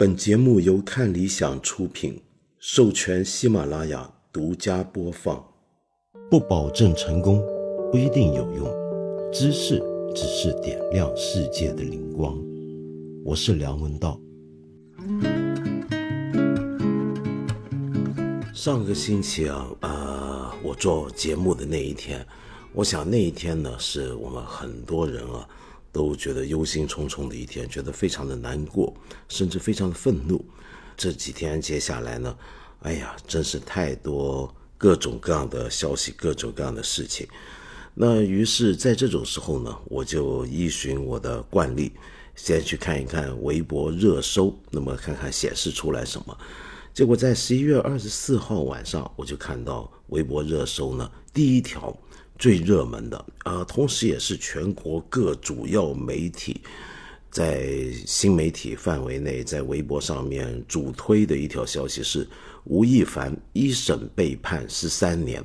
本节目由看理想出品，授权喜马拉雅独家播放。不保证成功，不一定有用。知识只是点亮世界的灵光。我是梁文道。上个星期啊，呃，我做节目的那一天，我想那一天呢，是我们很多人啊。都觉得忧心忡忡的一天，觉得非常的难过，甚至非常的愤怒。这几天接下来呢，哎呀，真是太多各种各样的消息，各种各样的事情。那于是，在这种时候呢，我就依循我的惯例，先去看一看微博热搜，那么看看显示出来什么。结果在十一月二十四号晚上，我就看到微博热搜呢，第一条。最热门的，呃，同时也是全国各主要媒体在新媒体范围内在微博上面主推的一条消息是吴亦凡一审被判十三年。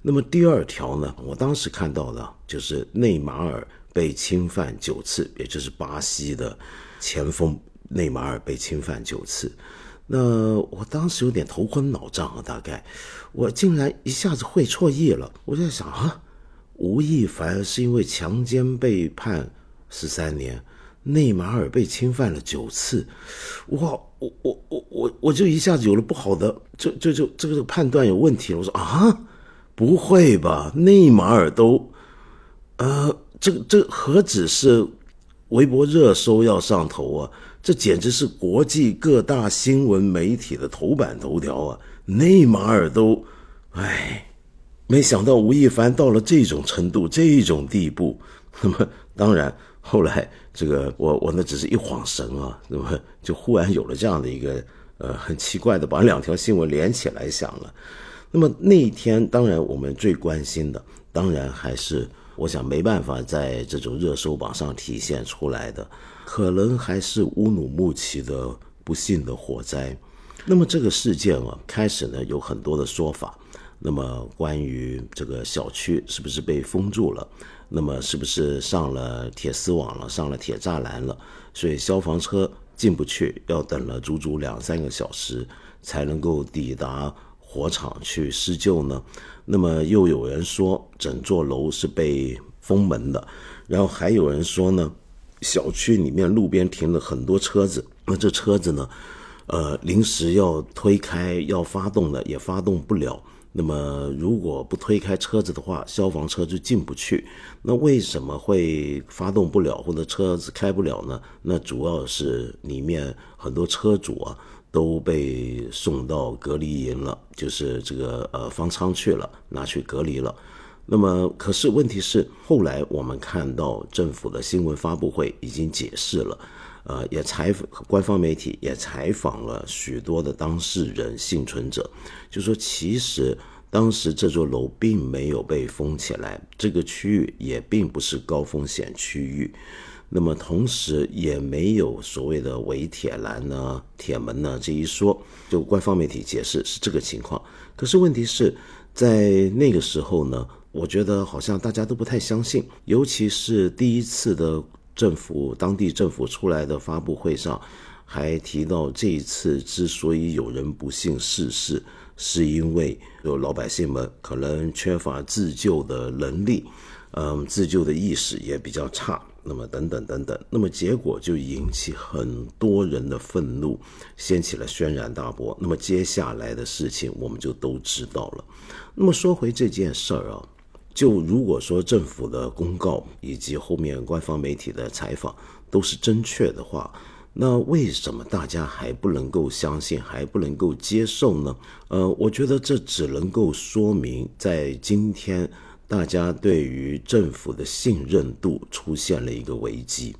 那么第二条呢，我当时看到的就是内马尔被侵犯九次，也就是巴西的前锋内马尔被侵犯九次。那我当时有点头昏脑胀啊，大概我竟然一下子会错意了，我在想啊。吴亦凡是因为强奸被判十三年，内马尔被侵犯了九次，哇！我我我我我就一下子有了不好的，就就就这个判断有问题了。我说啊，不会吧？内马尔都，呃，这这何止是微博热搜要上头啊？这简直是国际各大新闻媒体的头版头条啊！内马尔都，哎。没想到吴亦凡到了这种程度、这种地步，那么当然后来这个我我那只是一晃神啊，那么就忽然有了这样的一个呃很奇怪的把两条新闻连起来想了。那么那一天，当然我们最关心的，当然还是我想没办法在这种热搜榜上体现出来的，可能还是乌鲁木齐的不幸的火灾。那么这个事件啊，开始呢有很多的说法。那么，关于这个小区是不是被封住了？那么是不是上了铁丝网了，上了铁栅栏了？所以消防车进不去，要等了足足两三个小时才能够抵达火场去施救呢？那么又有人说整座楼是被封门的，然后还有人说呢，小区里面路边停了很多车子，那这车子呢，呃，临时要推开要发动的也发动不了。那么，如果不推开车子的话，消防车就进不去。那为什么会发动不了或者车子开不了呢？那主要是里面很多车主啊都被送到隔离营了，就是这个呃方舱去了，拿去隔离了。那么，可是问题是，后来我们看到政府的新闻发布会已经解释了。呃，也采访官方媒体也采访了许多的当事人、幸存者，就说其实当时这座楼并没有被封起来，这个区域也并不是高风险区域，那么同时也没有所谓的围铁栏呢、铁门呢这一说，就官方媒体解释是这个情况。可是问题是在那个时候呢，我觉得好像大家都不太相信，尤其是第一次的。政府当地政府出来的发布会上，还提到这一次之所以有人不幸逝世，是因为有老百姓们可能缺乏自救的能力，嗯，自救的意识也比较差，那么等等等等，那么结果就引起很多人的愤怒，掀起了轩然大波。那么接下来的事情我们就都知道了。那么说回这件事儿啊。就如果说政府的公告以及后面官方媒体的采访都是正确的话，那为什么大家还不能够相信，还不能够接受呢？呃，我觉得这只能够说明，在今天大家对于政府的信任度出现了一个危机。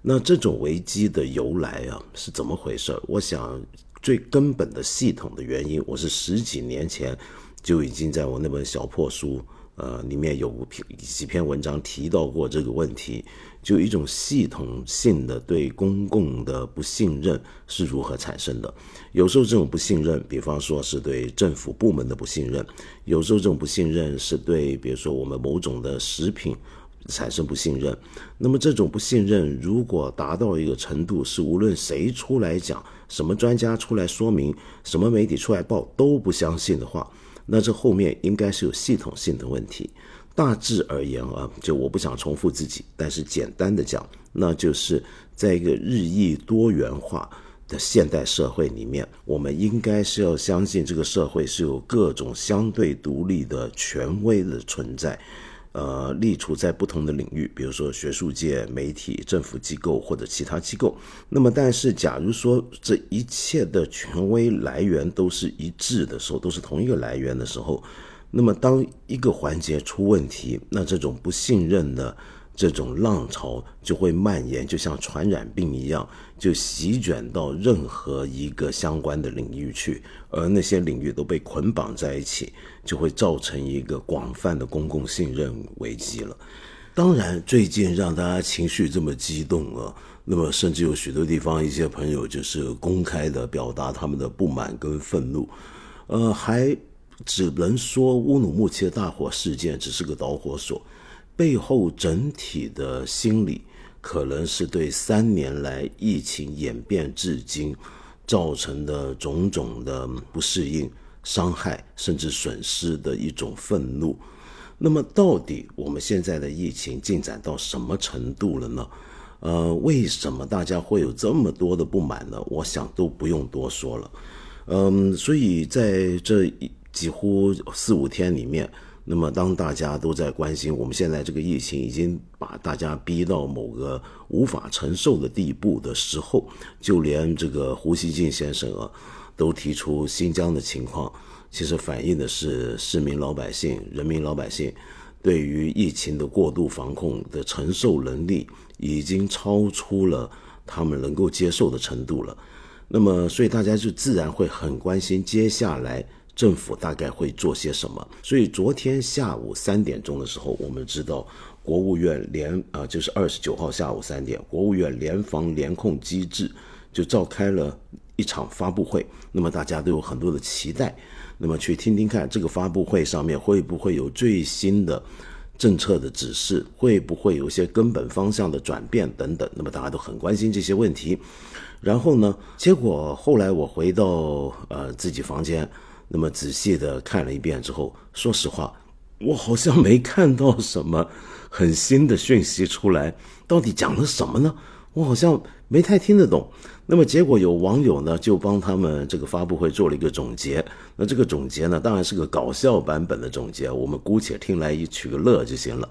那这种危机的由来啊是怎么回事？我想最根本的系统的原因，我是十几年前就已经在我那本小破书。呃，里面有几篇文章提到过这个问题，就一种系统性的对公共的不信任是如何产生的。有时候这种不信任，比方说是对政府部门的不信任；有时候这种不信任是对，比如说我们某种的食品产生不信任。那么这种不信任如果达到一个程度，是无论谁出来讲，什么专家出来说明，什么媒体出来报都不相信的话，那这后面应该是有系统性的问题。大致而言啊，就我不想重复自己，但是简单的讲，那就是在一个日益多元化。的现代社会里面，我们应该是要相信这个社会是有各种相对独立的权威的存在，呃，立处在不同的领域，比如说学术界、媒体、政府机构或者其他机构。那么，但是假如说这一切的权威来源都是一致的时候，都是同一个来源的时候，那么当一个环节出问题，那这种不信任的。这种浪潮就会蔓延，就像传染病一样，就席卷到任何一个相关的领域去，而那些领域都被捆绑在一起，就会造成一个广泛的公共信任危机了。当然，最近让大家情绪这么激动啊，那么甚至有许多地方一些朋友就是公开的表达他们的不满跟愤怒，呃，还只能说乌鲁木齐的大火事件只是个导火索。背后整体的心理，可能是对三年来疫情演变至今造成的种种的不适应、伤害甚至损失的一种愤怒。那么，到底我们现在的疫情进展到什么程度了呢？呃，为什么大家会有这么多的不满呢？我想都不用多说了。嗯，所以在这几乎四五天里面。那么，当大家都在关心我们现在这个疫情已经把大家逼到某个无法承受的地步的时候，就连这个胡锡进先生啊，都提出新疆的情况，其实反映的是市民老百姓、人民老百姓对于疫情的过度防控的承受能力已经超出了他们能够接受的程度了。那么，所以大家就自然会很关心接下来。政府大概会做些什么？所以昨天下午三点钟的时候，我们知道国务院联啊，就是二十九号下午三点，国务院联防联控机制就召开了一场发布会。那么大家都有很多的期待，那么去听听看这个发布会上面会不会有最新的政策的指示，会不会有些根本方向的转变等等。那么大家都很关心这些问题。然后呢，结果后来我回到呃自己房间。那么仔细的看了一遍之后，说实话，我好像没看到什么很新的讯息出来。到底讲了什么呢？我好像没太听得懂。那么结果有网友呢就帮他们这个发布会做了一个总结。那这个总结呢，当然是个搞笑版本的总结，我们姑且听来一取个乐就行了。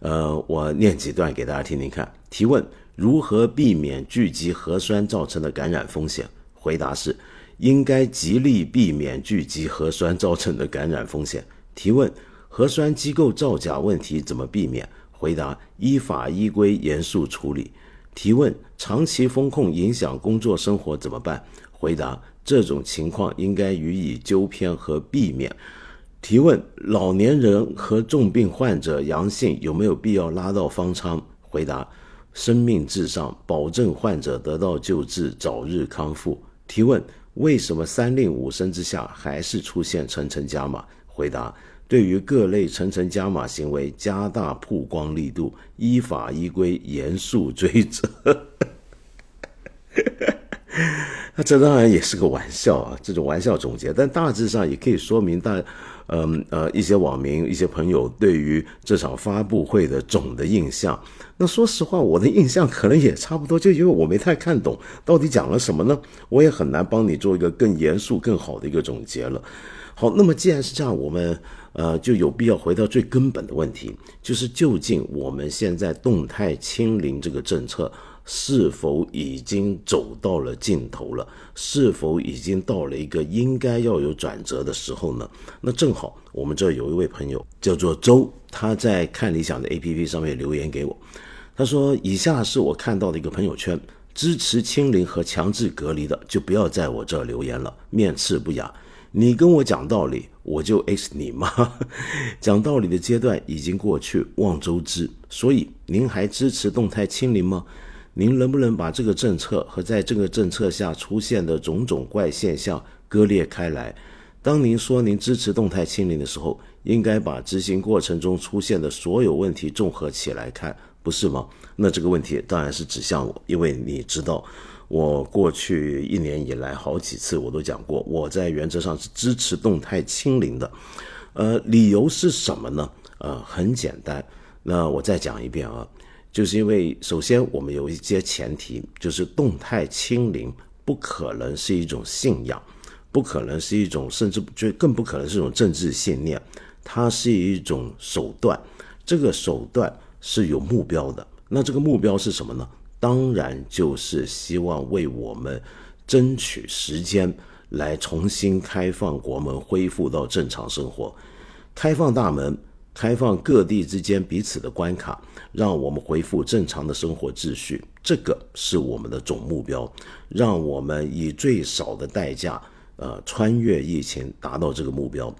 呃，我念几段给大家听听看。提问：如何避免聚集核酸造成的感染风险？回答是。应该极力避免聚集核酸造成的感染风险。提问：核酸机构造假问题怎么避免？回答：依法依规严肃处理。提问：长期风控影响工作生活怎么办？回答：这种情况应该予以纠偏和避免。提问：老年人和重病患者阳性有没有必要拉到方舱？回答：生命至上，保证患者得到救治，早日康复。提问。为什么三令五申之下还是出现层层加码？回答：对于各类层层加码行为，加大曝光力度，依法依规严肃追责。那这当然也是个玩笑啊，这种玩笑总结，但大致上也可以说明大。嗯呃，一些网民、一些朋友对于这场发布会的总的印象，那说实话，我的印象可能也差不多，就因为我没太看懂到底讲了什么呢，我也很难帮你做一个更严肃、更好的一个总结了。好，那么既然是这样，我们呃就有必要回到最根本的问题，就是究竟我们现在动态清零这个政策。是否已经走到了尽头了？是否已经到了一个应该要有转折的时候呢？那正好，我们这有一位朋友叫做周，他在看理想的 APP 上面留言给我，他说：“以下是我看到的一个朋友圈，支持清零和强制隔离的，就不要在我这留言了，面斥不雅。你跟我讲道理，我就 X 你吗？讲道理的阶段已经过去，望周知。所以，您还支持动态清零吗？”您能不能把这个政策和在这个政策下出现的种种怪现象割裂开来？当您说您支持动态清零的时候，应该把执行过程中出现的所有问题综合起来看，不是吗？那这个问题当然是指向我，因为你知道，我过去一年以来好几次我都讲过，我在原则上是支持动态清零的。呃，理由是什么呢？呃，很简单，那我再讲一遍啊，就是因为首先我们有一些前提，就是动态清零不可能是一种信仰，不可能是一种，甚至就更不可能是一种政治信念，它是一种手段，这个手段是有目标的。那这个目标是什么呢？当然就是希望为我们争取时间。来重新开放国门，恢复到正常生活，开放大门，开放各地之间彼此的关卡，让我们恢复正常的生活秩序，这个是我们的总目标。让我们以最少的代价，呃，穿越疫情，达到这个目标。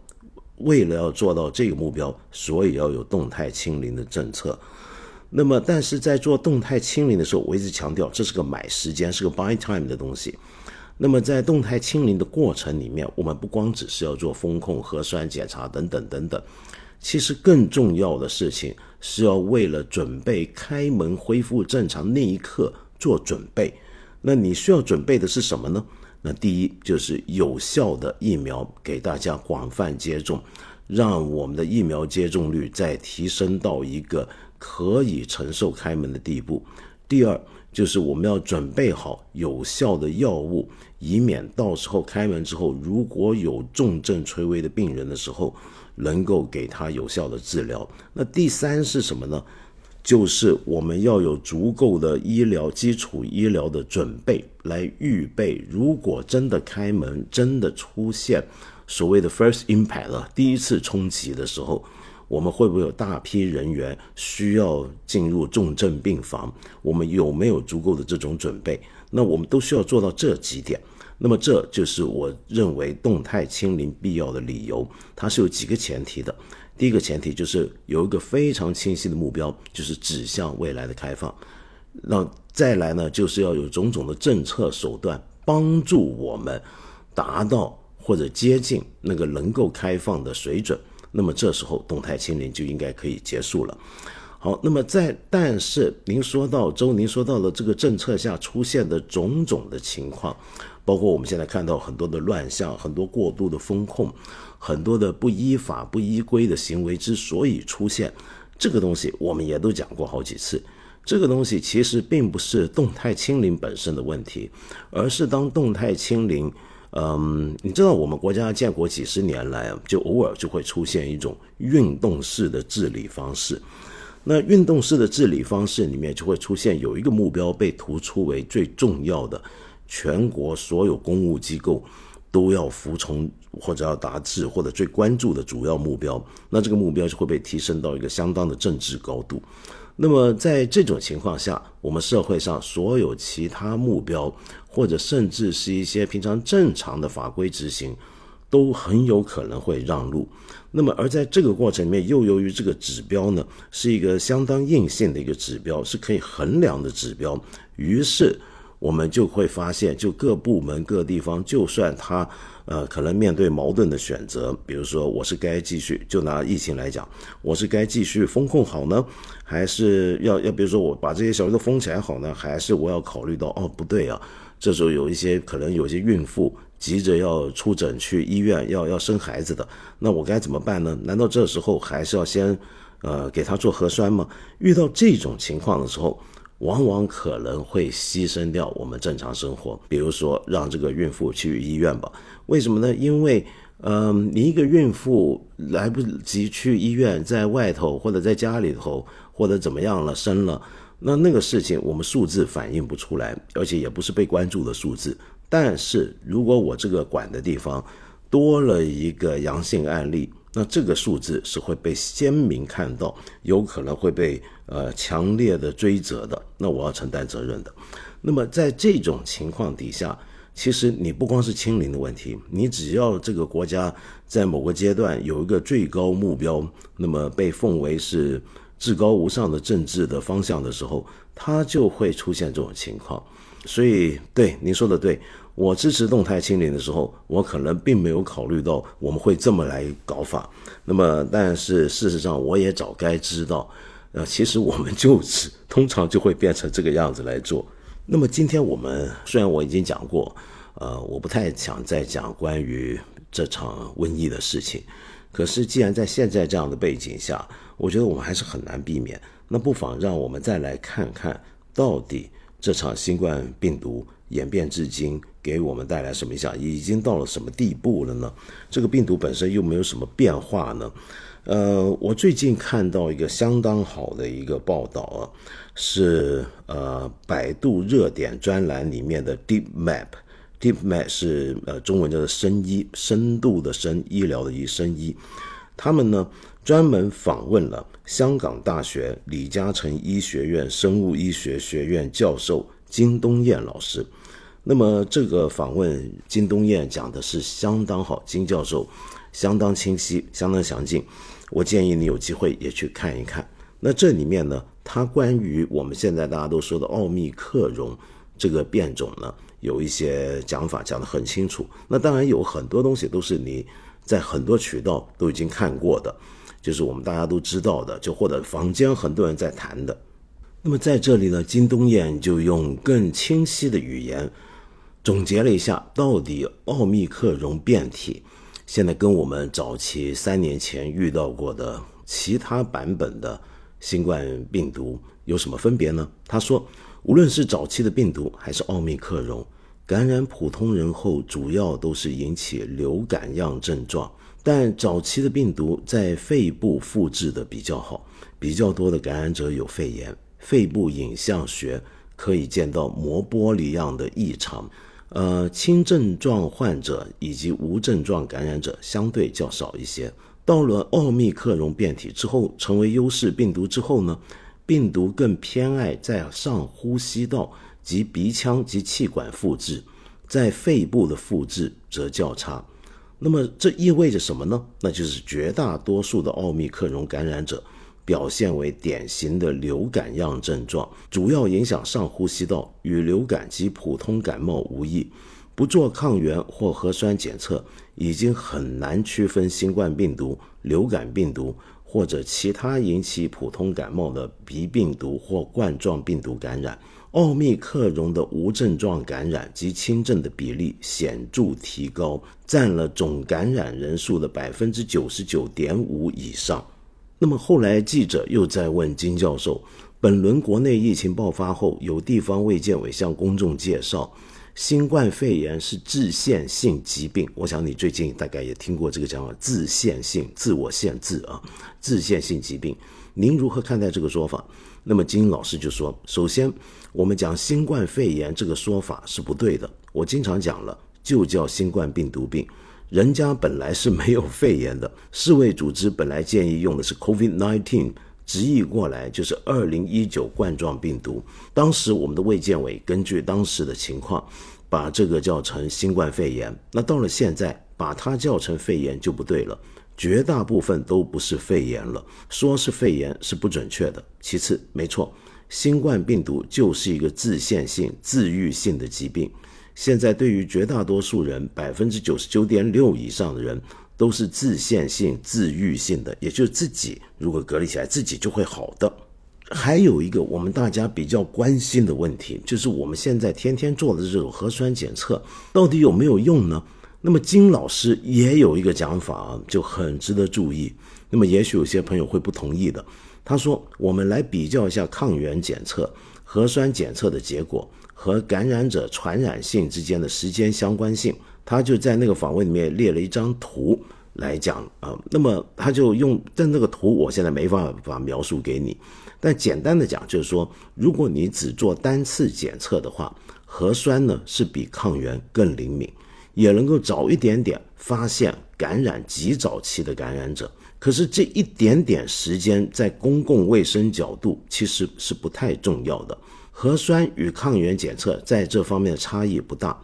为了要做到这个目标，所以要有动态清零的政策。那么，但是在做动态清零的时候，我一直强调，这是个买时间，是个 buy time 的东西。那么在动态清零的过程里面，我们不光只是要做风控、核酸检查等等等等，其实更重要的事情是要为了准备开门恢复正常那一刻做准备。那你需要准备的是什么呢？那第一就是有效的疫苗给大家广泛接种，让我们的疫苗接种率再提升到一个可以承受开门的地步。第二。就是我们要准备好有效的药物，以免到时候开门之后，如果有重症垂危的病人的时候，能够给他有效的治疗。那第三是什么呢？就是我们要有足够的医疗基础医疗的准备来预备，如果真的开门，真的出现所谓的 first impact 了，第一次冲击的时候。我们会不会有大批人员需要进入重症病房？我们有没有足够的这种准备？那我们都需要做到这几点。那么这就是我认为动态清零必要的理由。它是有几个前提的。第一个前提就是有一个非常清晰的目标，就是指向未来的开放。那再来呢，就是要有种种的政策手段帮助我们达到或者接近那个能够开放的水准。那么这时候动态清零就应该可以结束了。好，那么在但是您说到周，您说到了这个政策下出现的种种的情况，包括我们现在看到很多的乱象，很多过度的风控，很多的不依法不依规的行为之所以出现，这个东西我们也都讲过好几次。这个东西其实并不是动态清零本身的问题，而是当动态清零。嗯，你知道我们国家建国几十年来，就偶尔就会出现一种运动式的治理方式。那运动式的治理方式里面就会出现有一个目标被突出为最重要的，全国所有公务机构都要服从或者要达至或者最关注的主要目标。那这个目标就会被提升到一个相当的政治高度。那么在这种情况下，我们社会上所有其他目标，或者甚至是一些平常正常的法规执行，都很有可能会让路。那么而在这个过程里面，又由于这个指标呢是一个相当硬性的一个指标，是可以衡量的指标，于是我们就会发现，就各部门各地方，就算他。呃，可能面对矛盾的选择，比如说，我是该继续，就拿疫情来讲，我是该继续风控好呢，还是要要，比如说我把这些小区都封起来好呢，还是我要考虑到，哦，不对啊，这时候有一些可能有些孕妇急着要出诊去医院要要生孩子的，那我该怎么办呢？难道这时候还是要先，呃，给他做核酸吗？遇到这种情况的时候。往往可能会牺牲掉我们正常生活，比如说让这个孕妇去医院吧。为什么呢？因为，嗯，你一个孕妇来不及去医院，在外头或者在家里头或者怎么样了生了，那那个事情我们数字反映不出来，而且也不是被关注的数字。但是如果我这个管的地方多了一个阳性案例，那这个数字是会被鲜明看到，有可能会被呃强烈的追责的，那我要承担责任的。那么在这种情况底下，其实你不光是清零的问题，你只要这个国家在某个阶段有一个最高目标，那么被奉为是至高无上的政治的方向的时候，它就会出现这种情况。所以，对您说的对，我支持动态清零的时候，我可能并没有考虑到我们会这么来搞法。那么，但是事实上，我也早该知道，呃，其实我们就是通常就会变成这个样子来做。那么，今天我们虽然我已经讲过，呃，我不太想再讲关于这场瘟疫的事情，可是既然在现在这样的背景下，我觉得我们还是很难避免。那不妨让我们再来看看到底。这场新冠病毒演变至今，给我们带来什么影响？已经到了什么地步了呢？这个病毒本身又没有什么变化呢？呃，我最近看到一个相当好的一个报道啊，是呃百度热点专栏里面的 Deep Map，Deep Map 是呃中文叫做深医，深度的深，医疗的医，深医。他们呢专门访问了香港大学李嘉诚医学院生物医学学院教授金东彦老师。那么这个访问金东彦讲的是相当好，金教授相当清晰，相当详尽。我建议你有机会也去看一看。那这里面呢，它关于我们现在大家都说的奥密克戎这个变种呢，有一些讲法讲得很清楚。那当然有很多东西都是你。在很多渠道都已经看过的，就是我们大家都知道的，就或者坊间很多人在谈的。那么在这里呢，金东彦就用更清晰的语言总结了一下，到底奥密克戎变体现在跟我们早期三年前遇到过的其他版本的新冠病毒有什么分别呢？他说，无论是早期的病毒还是奥密克戎。感染普通人后，主要都是引起流感样症状，但早期的病毒在肺部复制的比较好，比较多的感染者有肺炎，肺部影像学可以见到膜玻璃样的异常，呃，轻症状患者以及无症状感染者相对较少一些。到了奥密克戎变体之后，成为优势病毒之后呢，病毒更偏爱在上呼吸道。及鼻腔及气管复制，在肺部的复制则较差。那么这意味着什么呢？那就是绝大多数的奥密克戎感染者表现为典型的流感样症状，主要影响上呼吸道，与流感及普通感冒无异。不做抗原或核酸检测，已经很难区分新冠病毒、流感病毒或者其他引起普通感冒的鼻病毒或冠状病毒感染。奥密克戎的无症状感染及轻症的比例显著提高，占了总感染人数的百分之九十九点五以上。那么后来记者又在问金教授，本轮国内疫情爆发后，有地方卫健委向公众介绍，新冠肺炎是自限性疾病。我想你最近大概也听过这个讲法，自限性、自我限制啊，自限性疾病。您如何看待这个说法？那么金老师就说：首先。我们讲新冠肺炎这个说法是不对的。我经常讲了，就叫新冠病毒病，人家本来是没有肺炎的。世卫组织本来建议用的是 COVID-19，直译过来就是二零一九冠状病毒。当时我们的卫健委根据当时的情况，把这个叫成新冠肺炎。那到了现在，把它叫成肺炎就不对了，绝大部分都不是肺炎了，说是肺炎是不准确的。其次，没错。新冠病毒就是一个自限性、自愈性的疾病。现在对于绝大多数人，百分之九十九点六以上的人都是自限性、自愈性的，也就是自己如果隔离起来，自己就会好的。还有一个我们大家比较关心的问题，就是我们现在天天做的这种核酸检测到底有没有用呢？那么金老师也有一个讲法，就很值得注意。那么也许有些朋友会不同意的。他说：“我们来比较一下抗原检测、核酸检测的结果和感染者传染性之间的时间相关性。”他就在那个访问里面列了一张图来讲啊。那么他就用但那个图，我现在没办法描述给你。但简单的讲，就是说，如果你只做单次检测的话，核酸呢是比抗原更灵敏，也能够早一点点发现感染极早期的感染者。可是这一点点时间，在公共卫生角度其实是不太重要的。核酸与抗原检测在这方面的差异不大，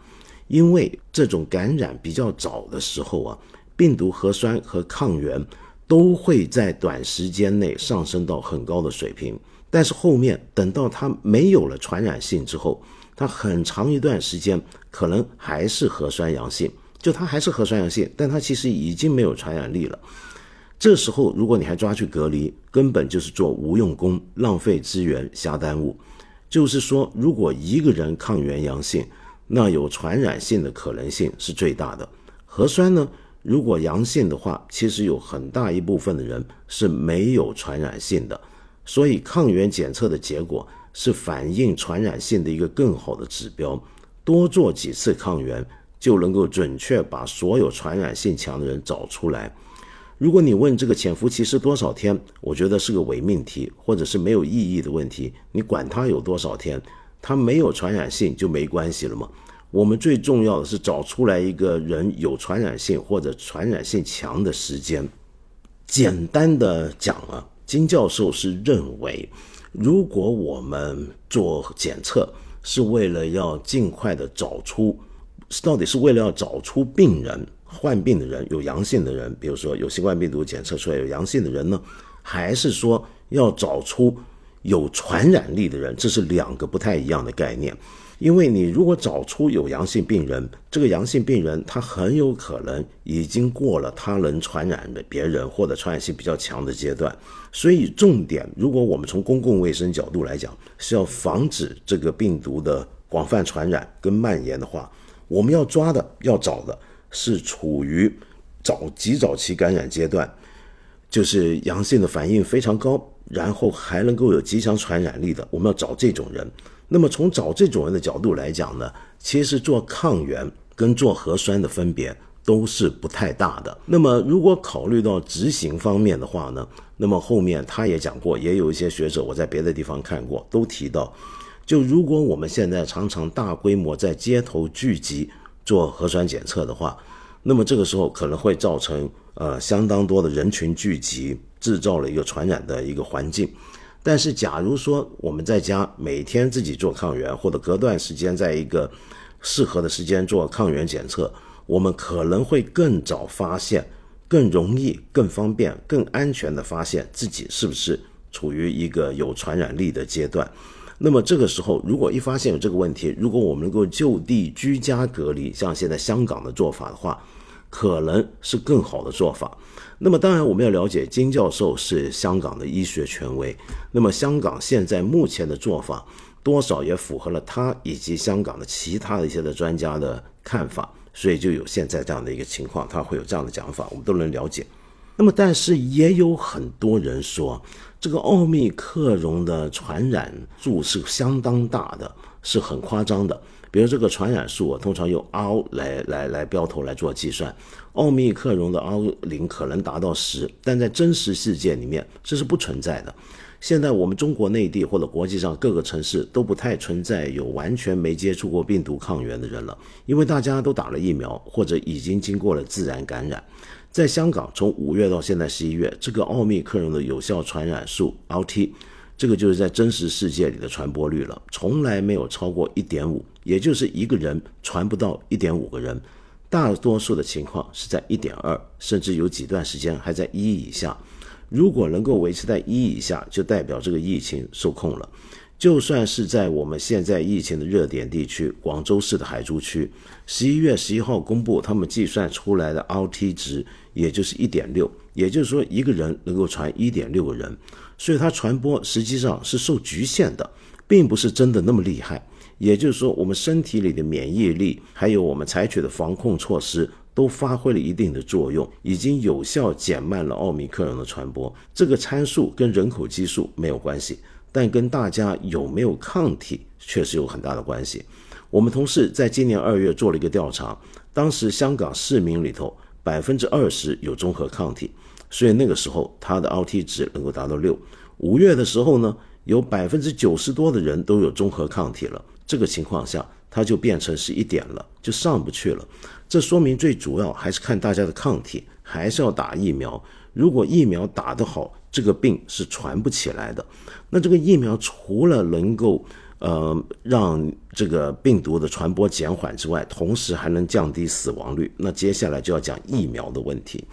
因为这种感染比较早的时候啊，病毒核酸和抗原都会在短时间内上升到很高的水平。但是后面等到它没有了传染性之后，它很长一段时间可能还是核酸阳性，就它还是核酸阳性，但它其实已经没有传染力了。这时候如果你还抓去隔离，根本就是做无用功，浪费资源，瞎耽误。就是说，如果一个人抗原阳性，那有传染性的可能性是最大的。核酸呢，如果阳性的话，其实有很大一部分的人是没有传染性的。所以，抗原检测的结果是反映传染性的一个更好的指标。多做几次抗原，就能够准确把所有传染性强的人找出来。如果你问这个潜伏期是多少天，我觉得是个伪命题，或者是没有意义的问题。你管它有多少天，它没有传染性就没关系了吗？我们最重要的是找出来一个人有传染性或者传染性强的时间。简单的讲啊。金教授是认为，如果我们做检测是为了要尽快的找出，到底是为了要找出病人患病的人有阳性的人，比如说有新冠病毒检测出来有阳性的人呢，还是说要找出有传染力的人？这是两个不太一样的概念。因为你如果找出有阳性病人，这个阳性病人他很有可能已经过了他能传染的别人或者传染性比较强的阶段，所以重点，如果我们从公共卫生角度来讲，是要防止这个病毒的广泛传染跟蔓延的话，我们要抓的、要找的是处于早极早期感染阶段，就是阳性的反应非常高，然后还能够有极强传染力的，我们要找这种人。那么从找这种人的角度来讲呢，其实做抗原跟做核酸的分别都是不太大的。那么如果考虑到执行方面的话呢，那么后面他也讲过，也有一些学者我在别的地方看过，都提到，就如果我们现在常常大规模在街头聚集做核酸检测的话，那么这个时候可能会造成呃相当多的人群聚集，制造了一个传染的一个环境。但是，假如说我们在家每天自己做抗原，或者隔段时间在一个适合的时间做抗原检测，我们可能会更早发现、更容易、更方便、更安全的发现自己是不是处于一个有传染力的阶段。那么这个时候，如果一发现有这个问题，如果我们能够就地居家隔离，像现在香港的做法的话，可能是更好的做法。那么，当然我们要了解，金教授是香港的医学权威。那么，香港现在目前的做法，多少也符合了他以及香港的其他的一些的专家的看法，所以就有现在这样的一个情况，他会有这样的讲法，我们都能了解。那么，但是也有很多人说，这个奥密克戎的传染数是相当大的，是很夸张的。比如这个传染数啊，通常用 R 来来来标头来做计算，奥密克戎的 R 零可能达到十，但在真实世界里面这是不存在的。现在我们中国内地或者国际上各个城市都不太存在有完全没接触过病毒抗原的人了，因为大家都打了疫苗或者已经经过了自然感染。在香港，从五月到现在十一月，这个奥密克戎的有效传染数 RT。这个就是在真实世界里的传播率了，从来没有超过一点五，也就是一个人传不到一点五个人，大多数的情况是在一点二，甚至有几段时间还在一以下。如果能够维持在一以下，就代表这个疫情受控了。就算是在我们现在疫情的热点地区，广州市的海珠区，十一月十一号公布他们计算出来的 RT 值，也就是一点六，也就是说一个人能够传一点六个人。所以它传播实际上是受局限的，并不是真的那么厉害。也就是说，我们身体里的免疫力，还有我们采取的防控措施，都发挥了一定的作用，已经有效减慢了奥密克戎的传播。这个参数跟人口基数没有关系，但跟大家有没有抗体确实有很大的关系。我们同事在今年二月做了一个调查，当时香港市民里头百分之二十有综合抗体。所以那个时候，它的 RT 值能够达到六。五月的时候呢，有百分之九十多的人都有综合抗体了。这个情况下，它就变成是一点了，就上不去了。这说明最主要还是看大家的抗体，还是要打疫苗。如果疫苗打得好，这个病是传不起来的。那这个疫苗除了能够呃让这个病毒的传播减缓之外，同时还能降低死亡率。那接下来就要讲疫苗的问题。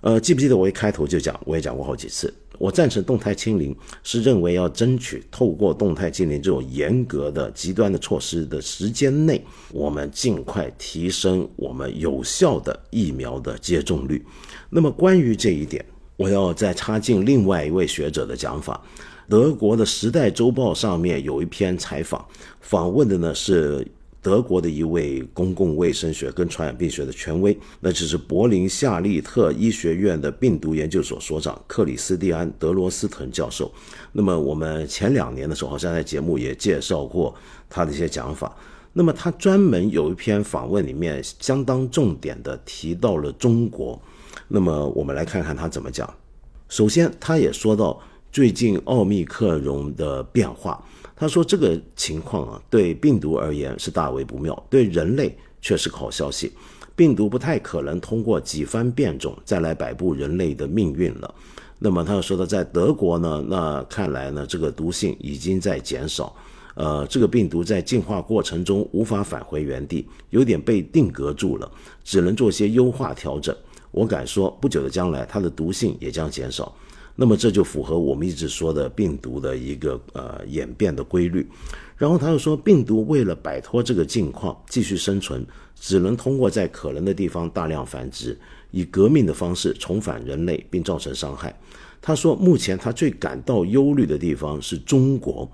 呃，记不记得我一开头就讲，我也讲过好几次，我赞成动态清零，是认为要争取透过动态清零这种严格的极端的措施的时间内，我们尽快提升我们有效的疫苗的接种率。那么关于这一点，我要再插进另外一位学者的讲法。德国的《时代周报》上面有一篇采访，访问的呢是。德国的一位公共卫生学跟传染病学的权威，那就是柏林夏利特医学院的病毒研究所所长克里斯蒂安·德罗斯滕教授。那么我们前两年的时候，好像在节目也介绍过他的一些讲法。那么他专门有一篇访问里面，相当重点的提到了中国。那么我们来看看他怎么讲。首先，他也说到最近奥密克戎的变化。他说：“这个情况啊，对病毒而言是大为不妙，对人类却是好消息。病毒不太可能通过几番变种再来摆布人类的命运了。那么，他又说的，在德国呢，那看来呢，这个毒性已经在减少。呃，这个病毒在进化过程中无法返回原地，有点被定格住了，只能做些优化调整。我敢说，不久的将来，它的毒性也将减少。”那么这就符合我们一直说的病毒的一个呃演变的规律，然后他又说，病毒为了摆脱这个境况继续生存，只能通过在可能的地方大量繁殖，以革命的方式重返人类并造成伤害。他说，目前他最感到忧虑的地方是中国，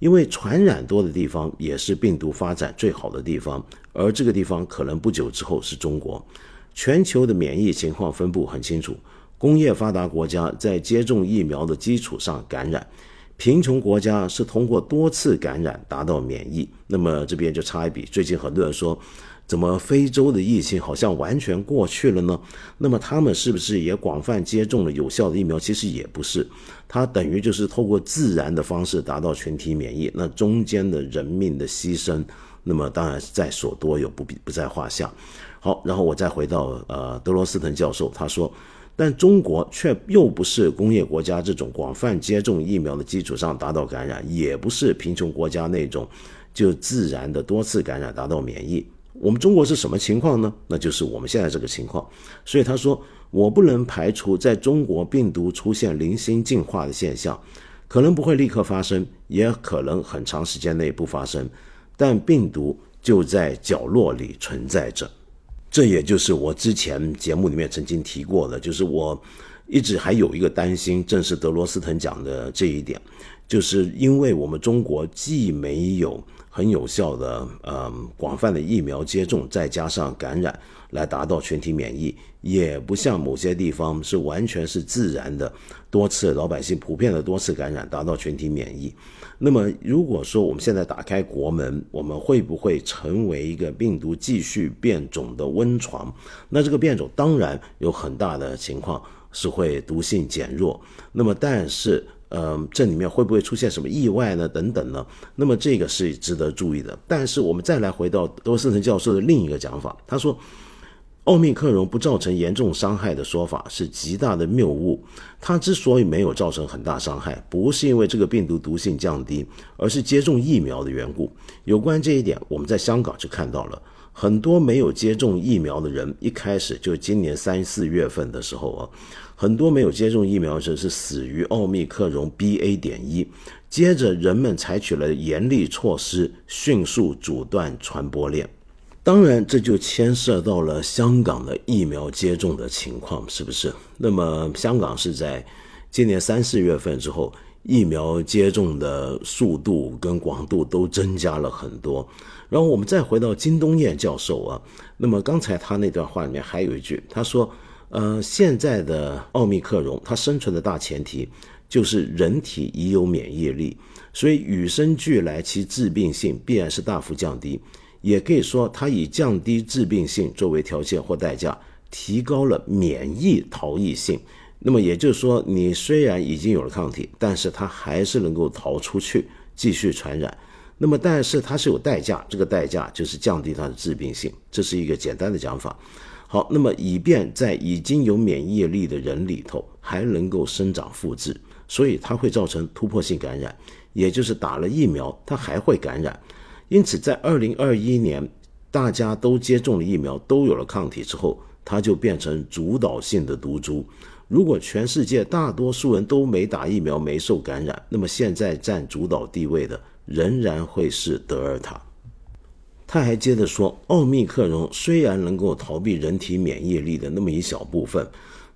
因为传染多的地方也是病毒发展最好的地方，而这个地方可能不久之后是中国。全球的免疫情况分布很清楚。工业发达国家在接种疫苗的基础上感染，贫穷国家是通过多次感染达到免疫。那么这边就差一笔，最近很多人说，怎么非洲的疫情好像完全过去了呢？那么他们是不是也广泛接种了有效的疫苗？其实也不是，它等于就是透过自然的方式达到群体免疫。那中间的人命的牺牲，那么当然在所多有，不必不在话下。好，然后我再回到呃德罗斯滕教授，他说。但中国却又不是工业国家这种广泛接种疫苗的基础上达到感染，也不是贫穷国家那种就自然的多次感染达到免疫。我们中国是什么情况呢？那就是我们现在这个情况。所以他说，我不能排除在中国病毒出现零星进化的现象，可能不会立刻发生，也可能很长时间内不发生，但病毒就在角落里存在着。这也就是我之前节目里面曾经提过的，就是我一直还有一个担心，正是德罗斯滕讲的这一点，就是因为我们中国既没有很有效的呃广泛的疫苗接种，再加上感染来达到群体免疫，也不像某些地方是完全是自然的多次老百姓普遍的多次感染达到群体免疫。那么，如果说我们现在打开国门，我们会不会成为一个病毒继续变种的温床？那这个变种当然有很大的情况是会毒性减弱。那么，但是，呃，这里面会不会出现什么意外呢？等等呢？那么这个是值得注意的。但是，我们再来回到多斯滕教授的另一个讲法，他说。奥密克戎不造成严重伤害的说法是极大的谬误。它之所以没有造成很大伤害，不是因为这个病毒毒性降低，而是接种疫苗的缘故。有关这一点，我们在香港就看到了很多没有接种疫苗的人，一开始就今年三四月份的时候啊，很多没有接种疫苗者是死于奥密克戎 BA. 点一。接着，人们采取了严厉措施，迅速阻断传播链。当然，这就牵涉到了香港的疫苗接种的情况，是不是？那么，香港是在今年三四月份之后，疫苗接种的速度跟广度都增加了很多。然后，我们再回到金东彦教授啊，那么刚才他那段话里面还有一句，他说：“呃，现在的奥密克戎，它生存的大前提就是人体已有免疫力，所以与生俱来其致病性必然是大幅降低。”也可以说，它以降低致病性作为条件或代价，提高了免疫逃逸性。那么也就是说，你虽然已经有了抗体，但是它还是能够逃出去继续传染。那么，但是它是有代价，这个代价就是降低它的致病性。这是一个简单的讲法。好，那么以便在已经有免疫力的人里头还能够生长复制，所以它会造成突破性感染，也就是打了疫苗它还会感染。因此，在二零二一年，大家都接种了疫苗，都有了抗体之后，它就变成主导性的毒株。如果全世界大多数人都没打疫苗、没受感染，那么现在占主导地位的仍然会是德尔塔。他还接着说，奥密克戎虽然能够逃避人体免疫力的那么一小部分，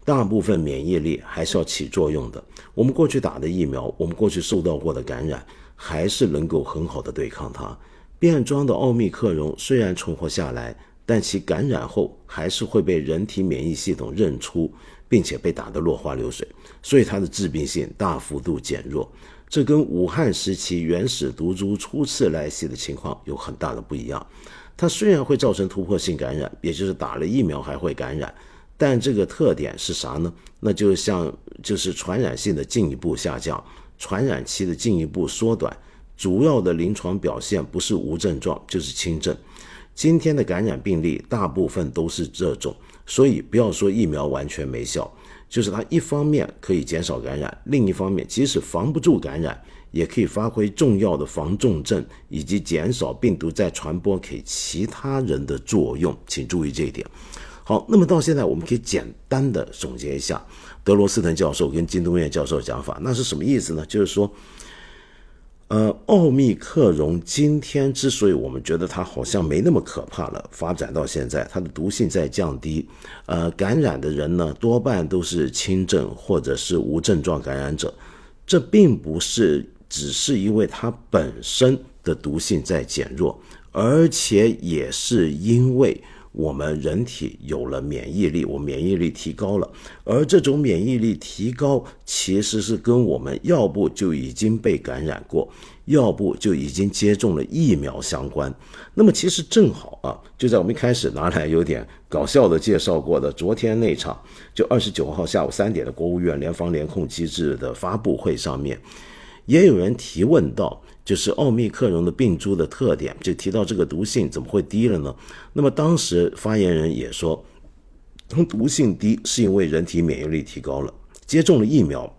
大部分免疫力还是要起作用的。我们过去打的疫苗，我们过去受到过的感染，还是能够很好的对抗它。变装的奥密克戎虽然存活下来，但其感染后还是会被人体免疫系统认出，并且被打得落花流水，所以它的致病性大幅度减弱。这跟武汉时期原始毒株初次来袭的情况有很大的不一样。它虽然会造成突破性感染，也就是打了疫苗还会感染，但这个特点是啥呢？那就像就是传染性的进一步下降，传染期的进一步缩短，主要的临床表现不是无症状就是轻症。今天的感染病例大部分都是这种，所以不要说疫苗完全没效。就是它一方面可以减少感染，另一方面即使防不住感染，也可以发挥重要的防重症以及减少病毒再传播给其他人的作用。请注意这一点。好，那么到现在我们可以简单的总结一下德罗斯滕教授跟金东院教授讲法，那是什么意思呢？就是说。呃，奥密克戎今天之所以我们觉得它好像没那么可怕了，发展到现在，它的毒性在降低。呃，感染的人呢，多半都是轻症或者是无症状感染者。这并不是只是因为它本身的毒性在减弱，而且也是因为。我们人体有了免疫力，我免疫力提高了，而这种免疫力提高其实是跟我们要不就已经被感染过，要不就已经接种了疫苗相关。那么其实正好啊，就在我们一开始拿来有点搞笑的介绍过的昨天那场，就二十九号下午三点的国务院联防联控机制的发布会上面，也有人提问到。就是奥密克戎的病株的特点，就提到这个毒性怎么会低了呢？那么当时发言人也说，从毒性低是因为人体免疫力提高了，接种了疫苗。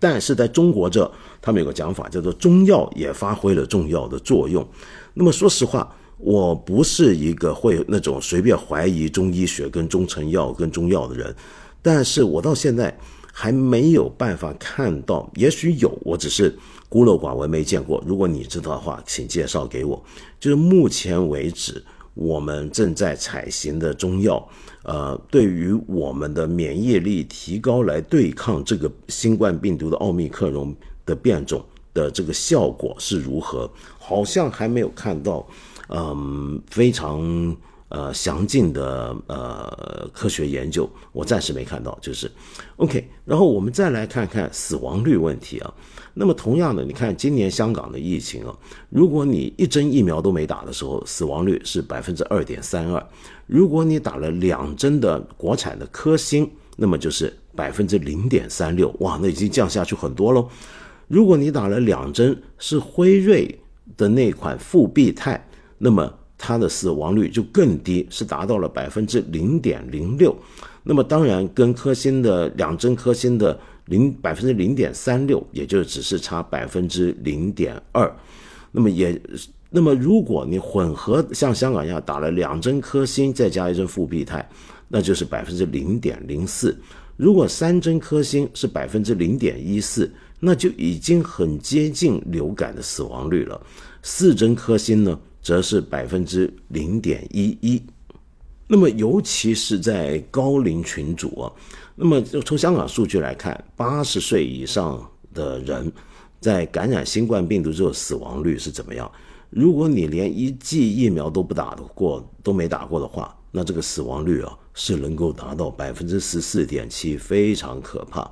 但是在中国这，他们有个讲法叫做中药也发挥了重要的作用。那么说实话，我不是一个会那种随便怀疑中医学跟中成药跟中药的人，但是我到现在还没有办法看到，也许有，我只是。孤陋寡闻，没见过。如果你知道的话，请介绍给我。就是目前为止，我们正在采行的中药，呃，对于我们的免疫力提高来对抗这个新冠病毒的奥密克戎的变种的这个效果是如何？好像还没有看到，嗯，非常。呃，详尽的呃科学研究，我暂时没看到，就是 OK。然后我们再来看看死亡率问题啊。那么同样的，你看今年香港的疫情啊，如果你一针疫苗都没打的时候，死亡率是百分之二点三二；如果你打了两针的国产的科兴，那么就是百分之零点三六。哇，那已经降下去很多喽。如果你打了两针是辉瑞的那款复必泰，那么它的死亡率就更低，是达到了百分之零点零六。那么当然，跟科兴的两针科兴的零百分之零点三六，也就只是差百分之零点二。那么也，那么如果你混合像香港一样打了两针科兴，再加一针复必泰，那就是百分之零点零四。如果三针科兴是百分之零点一四，那就已经很接近流感的死亡率了。四针科兴呢？则是百分之零点一一，那么尤其是在高龄群组啊，那么就从香港数据来看，八十岁以上的人在感染新冠病毒之后死亡率是怎么样？如果你连一剂疫苗都不打得过，都没打过的话，那这个死亡率啊是能够达到百分之十四点七，非常可怕。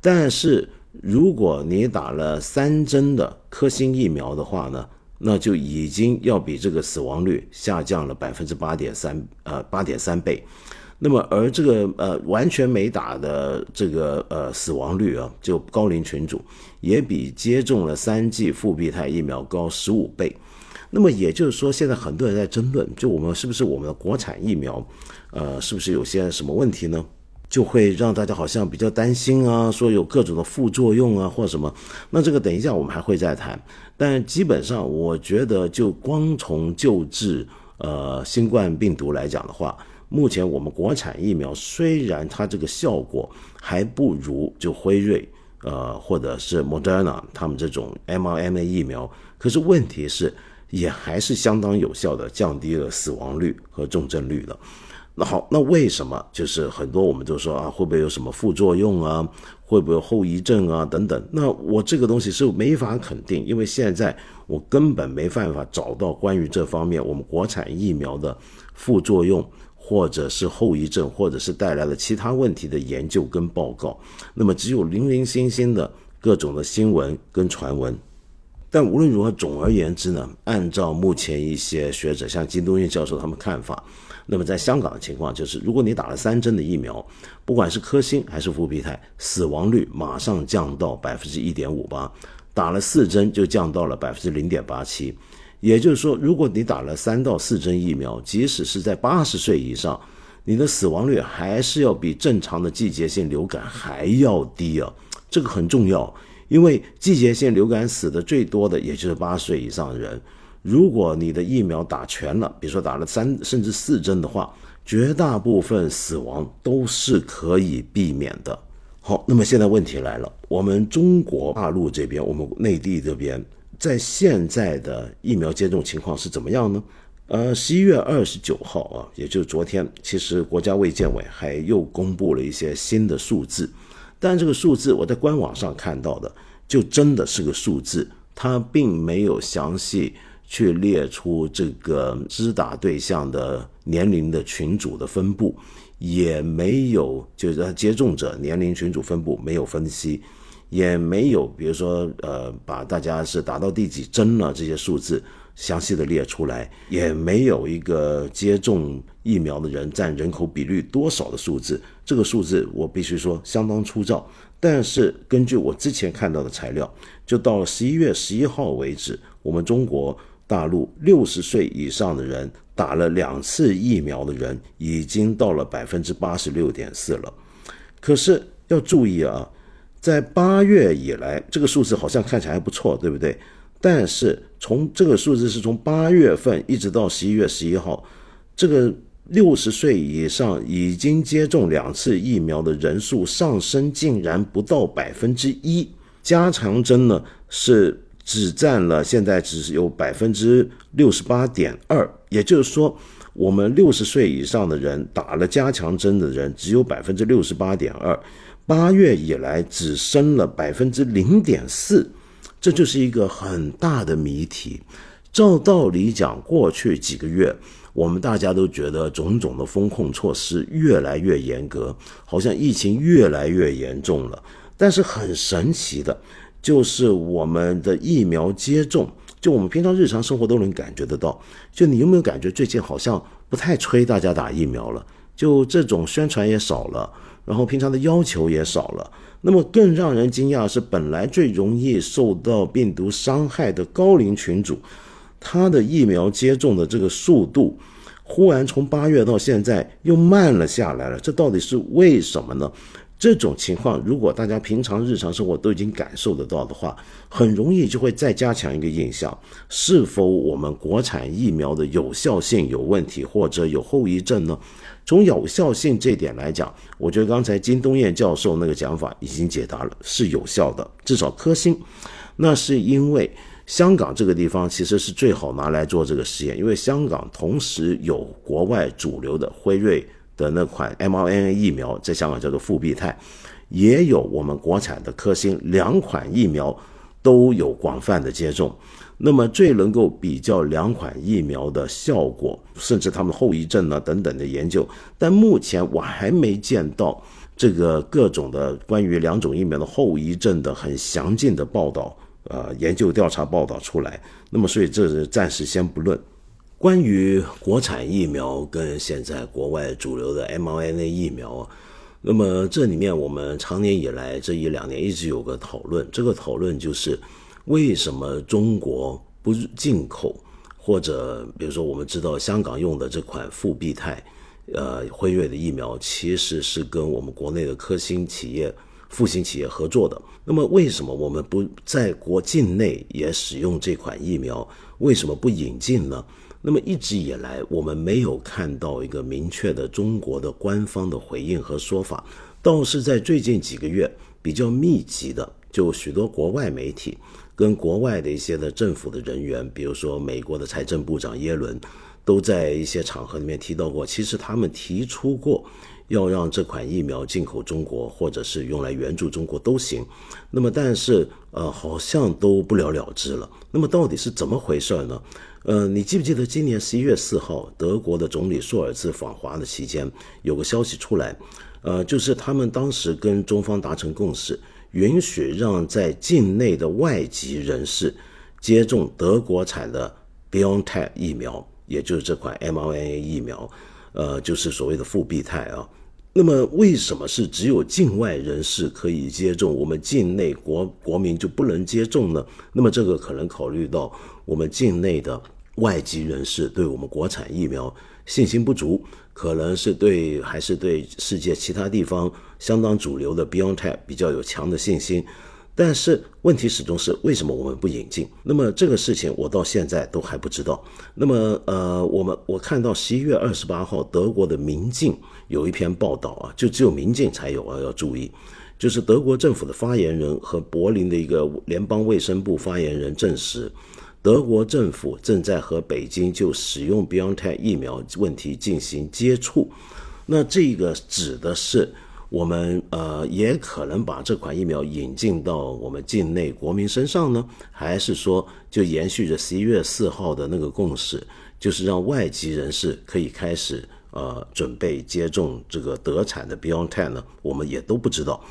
但是如果你打了三针的科兴疫苗的话呢？那就已经要比这个死亡率下降了百分之八点三，呃，八点三倍。那么，而这个呃完全没打的这个呃死亡率啊，就高龄群组也比接种了三剂复必泰疫苗高十五倍。那么也就是说，现在很多人在争论，就我们是不是我们的国产疫苗，呃，是不是有些什么问题呢？就会让大家好像比较担心啊，说有各种的副作用啊，或什么。那这个等一下我们还会再谈。但基本上，我觉得就光从救治呃新冠病毒来讲的话，目前我们国产疫苗虽然它这个效果还不如就辉瑞，呃，或者是 Moderna 他们这种 mRNA 疫苗，可是问题是也还是相当有效的降低了死亡率和重症率的。那好，那为什么就是很多我们都说啊，会不会有什么副作用啊？会不会有后遗症啊？等等。那我这个东西是没法肯定，因为现在我根本没办法找到关于这方面我们国产疫苗的副作用，或者是后遗症，或者是带来了其他问题的研究跟报告。那么只有零零星星的各种的新闻跟传闻。但无论如何，总而言之呢，按照目前一些学者，像金东岳教授他们看法。那么在香港的情况就是，如果你打了三针的疫苗，不管是科兴还是复必泰，死亡率马上降到百分之一点五八；打了四针就降到了百分之零点八七。也就是说，如果你打了三到四针疫苗，即使是在八十岁以上，你的死亡率还是要比正常的季节性流感还要低啊！这个很重要，因为季节性流感死的最多的也就是八十岁以上的人。如果你的疫苗打全了，比如说打了三甚至四针的话，绝大部分死亡都是可以避免的。好，那么现在问题来了，我们中国大陆这边，我们内地这边，在现在的疫苗接种情况是怎么样呢？呃，十一月二十九号啊，也就是昨天，其实国家卫健委还又公布了一些新的数字，但这个数字我在官网上看到的，就真的是个数字，它并没有详细。去列出这个支打对象的年龄的群组的分布，也没有就是接种者年龄群组分布没有分析，也没有比如说呃把大家是打到第几针了这些数字详细的列出来，也没有一个接种疫苗的人占人口比率多少的数字。这个数字我必须说相当粗糙，但是根据我之前看到的材料，就到了十一月十一号为止，我们中国。大陆六十岁以上的人打了两次疫苗的人已经到了百分之八十六点四了。可是要注意啊，在八月以来，这个数字好像看起来还不错，对不对？但是从这个数字是从八月份一直到十一月十一号，这个六十岁以上已经接种两次疫苗的人数上升竟然不到百分之一，加强针呢是。只占了现在只是有百分之六十八点二，也就是说，我们六十岁以上的人打了加强针的人只有百分之六十八点二，八月以来只升了百分之零点四，这就是一个很大的谜题。照道理讲，过去几个月我们大家都觉得种种的风控措施越来越严格，好像疫情越来越严重了，但是很神奇的。就是我们的疫苗接种，就我们平常日常生活都能感觉得到。就你有没有感觉最近好像不太催大家打疫苗了？就这种宣传也少了，然后平常的要求也少了。那么更让人惊讶是，本来最容易受到病毒伤害的高龄群组，他的疫苗接种的这个速度，忽然从八月到现在又慢了下来了。这到底是为什么呢？这种情况，如果大家平常日常生活都已经感受得到的话，很容易就会再加强一个印象：是否我们国产疫苗的有效性有问题，或者有后遗症呢？从有效性这点来讲，我觉得刚才金东彦教授那个讲法已经解答了，是有效的，至少科兴。那是因为香港这个地方其实是最好拿来做这个实验，因为香港同时有国外主流的辉瑞。的那款 mRNA 疫苗在香港叫做复必泰，也有我们国产的科兴，两款疫苗都有广泛的接种。那么最能够比较两款疫苗的效果，甚至他们后遗症呢等等的研究，但目前我还没见到这个各种的关于两种疫苗的后遗症的很详尽的报道，呃，研究调查报道出来。那么所以这是暂时先不论。关于国产疫苗跟现在国外主流的 mRNA 疫苗，那么这里面我们长年以来这一两年一直有个讨论，这个讨论就是为什么中国不进口，或者比如说我们知道香港用的这款复必泰，呃辉瑞的疫苗其实是跟我们国内的科兴企业、复星企业合作的，那么为什么我们不在国境内也使用这款疫苗？为什么不引进呢？那么一直以来，我们没有看到一个明确的中国的官方的回应和说法，倒是在最近几个月比较密集的，就许多国外媒体跟国外的一些的政府的人员，比如说美国的财政部长耶伦，都在一些场合里面提到过，其实他们提出过。要让这款疫苗进口中国，或者是用来援助中国都行。那么，但是呃，好像都不了了之了。那么，到底是怎么回事呢？呃，你记不记得今年十一月四号，德国的总理舒尔茨访华的期间，有个消息出来，呃，就是他们当时跟中方达成共识，允许让在境内的外籍人士接种德国产的 BioNTech 疫苗，也就是这款 mRNA 疫苗，呃，就是所谓的复必泰啊。那么，为什么是只有境外人士可以接种，我们境内国国民就不能接种呢？那么，这个可能考虑到我们境内的外籍人士对我们国产疫苗信心不足，可能是对还是对世界其他地方相当主流的 BioNTech 比较有强的信心。但是问题始终是为什么我们不引进？那么这个事情我到现在都还不知道。那么呃，我们我看到十一月二十八号德国的《明镜》有一篇报道啊，就只有《明镜》才有啊，要注意，就是德国政府的发言人和柏林的一个联邦卫生部发言人证实，德国政府正在和北京就使用 BioNTech 疫苗问题进行接触。那这个指的是。我们呃也可能把这款疫苗引进到我们境内国民身上呢，还是说就延续着十一月四号的那个共识，就是让外籍人士可以开始呃准备接种这个德产的 BioNTech 呢？我们也都不知道。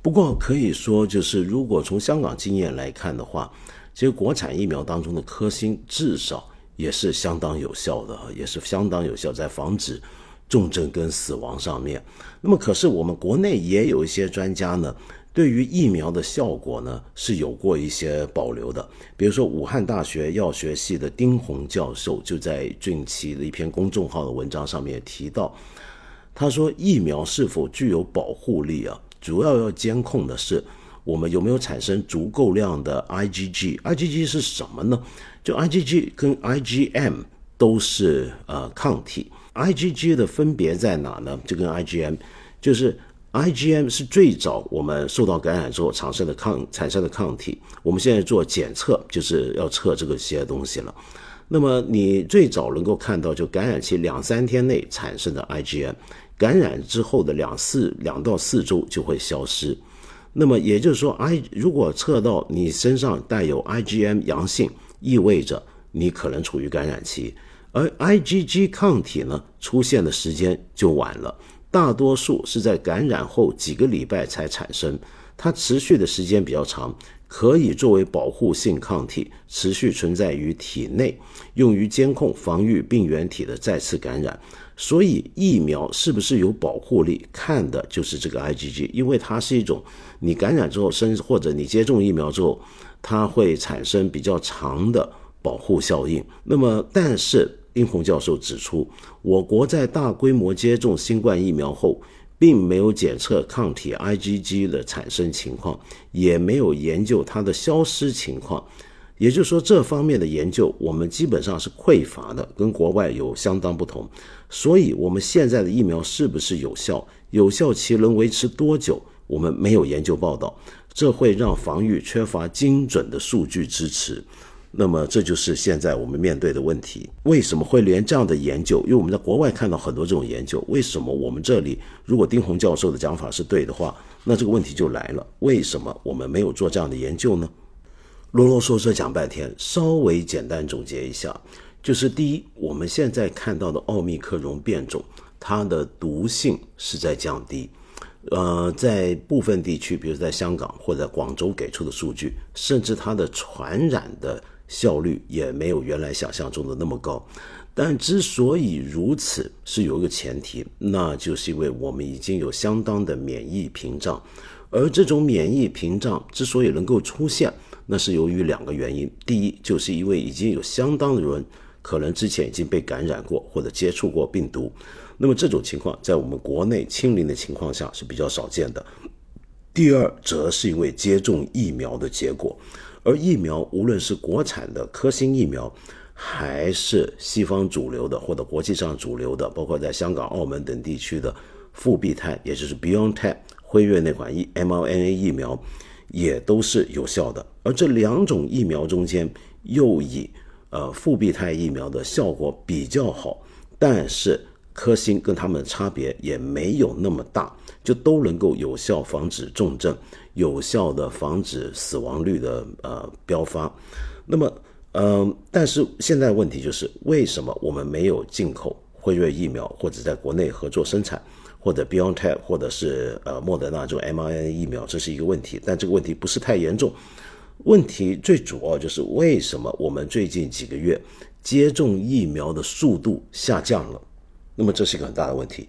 不过可以说，就是如果从香港经验来看的话，其实国产疫苗当中的科兴至少也是相当有效的，也是相当有效，在防止。重症跟死亡上面，那么可是我们国内也有一些专家呢，对于疫苗的效果呢是有过一些保留的。比如说，武汉大学药学系的丁红教授就在近期的一篇公众号的文章上面提到，他说疫苗是否具有保护力啊，主要要监控的是我们有没有产生足够量的 IgG。IgG 是什么呢？就 IgG 跟 IgM 都是呃抗体。IgG 的分别在哪呢？就跟 IgM，就是 IgM 是最早我们受到感染之后产生的抗产生的抗体。我们现在做检测就是要测这个些东西了。那么你最早能够看到，就感染期两三天内产生的 IgM，感染之后的两四两到四周就会消失。那么也就是说，I 如果测到你身上带有 IgM 阳性，意味着你可能处于感染期。而 IgG 抗体呢，出现的时间就晚了，大多数是在感染后几个礼拜才产生，它持续的时间比较长，可以作为保护性抗体，持续存在于体内，用于监控防御病原体的再次感染。所以疫苗是不是有保护力，看的就是这个 IgG，因为它是一种你感染之后生或者你接种疫苗之后，它会产生比较长的。保护效应。那么，但是殷红教授指出，我国在大规模接种新冠疫苗后，并没有检测抗体 IgG 的产生情况，也没有研究它的消失情况。也就是说，这方面的研究我们基本上是匮乏的，跟国外有相当不同。所以，我们现在的疫苗是不是有效，有效期能维持多久，我们没有研究报道，这会让防御缺乏精准的数据支持。那么这就是现在我们面对的问题。为什么会连这样的研究？因为我们在国外看到很多这种研究。为什么我们这里，如果丁红教授的讲法是对的话，那这个问题就来了：为什么我们没有做这样的研究呢？啰啰嗦嗦讲半天，稍微简单总结一下，就是第一，我们现在看到的奥密克戎变种，它的毒性是在降低。呃，在部分地区，比如在香港或者广州给出的数据，甚至它的传染的。效率也没有原来想象中的那么高，但之所以如此，是有一个前提，那就是因为我们已经有相当的免疫屏障，而这种免疫屏障之所以能够出现，那是由于两个原因：第一，就是因为已经有相当的人可能之前已经被感染过或者接触过病毒，那么这种情况在我们国内清零的情况下是比较少见的；第二，则是因为接种疫苗的结果。而疫苗，无论是国产的科兴疫苗，还是西方主流的或者国际上主流的，包括在香港、澳门等地区的复必泰，也就是 BioNTech 辉瑞那款 e mRNA 疫苗，也都是有效的。而这两种疫苗中间，又以呃复必泰疫苗的效果比较好，但是科兴跟他们的差别也没有那么大，就都能够有效防止重症，有效的防止死亡率的呃飙发。那么嗯，但是现在问题就是，为什么我们没有进口辉瑞疫苗，或者在国内合作生产，或者 BioNTech，或者是呃莫德纳这种 mRNA 疫苗，这是一个问题。但这个问题不是太严重，问题最主要就是为什么我们最近几个月接种疫苗的速度下降了？那么这是一个很大的问题。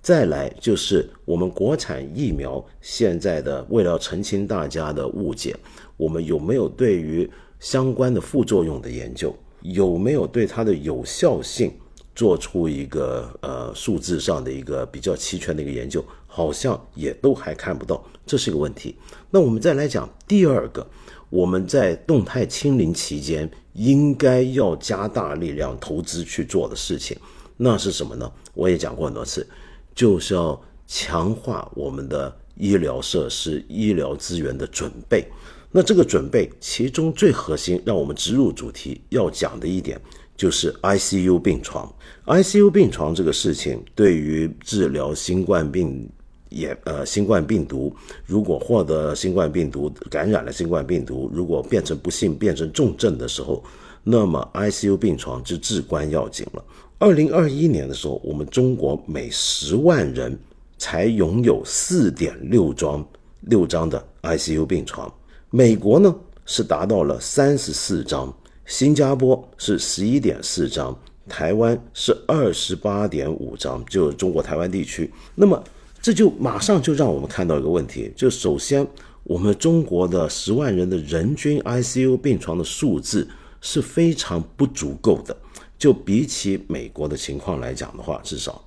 再来就是我们国产疫苗现在的，为了澄清大家的误解，我们有没有对于相关的副作用的研究有没有对它的有效性做出一个呃数字上的一个比较齐全的一个研究？好像也都还看不到，这是一个问题。那我们再来讲第二个，我们在动态清零期间应该要加大力量投资去做的事情，那是什么呢？我也讲过很多次，就是要强化我们的医疗设施、医疗资源的准备。那这个准备，其中最核心，让我们植入主题要讲的一点，就是 ICU 病床。ICU 病床这个事情，对于治疗新冠病也呃新冠病毒，如果获得新冠病毒感染了新冠病毒，如果变成不幸变成重症的时候，那么 ICU 病床就至关要紧了。二零二一年的时候，我们中国每十万人才拥有四点六张六张的 ICU 病床。美国呢是达到了三十四张，新加坡是十一点四张，台湾是二十八点五张，就中国台湾地区。那么这就马上就让我们看到一个问题，就首先我们中国的十万人的人均 ICU 病床的数字是非常不足够的，就比起美国的情况来讲的话，至少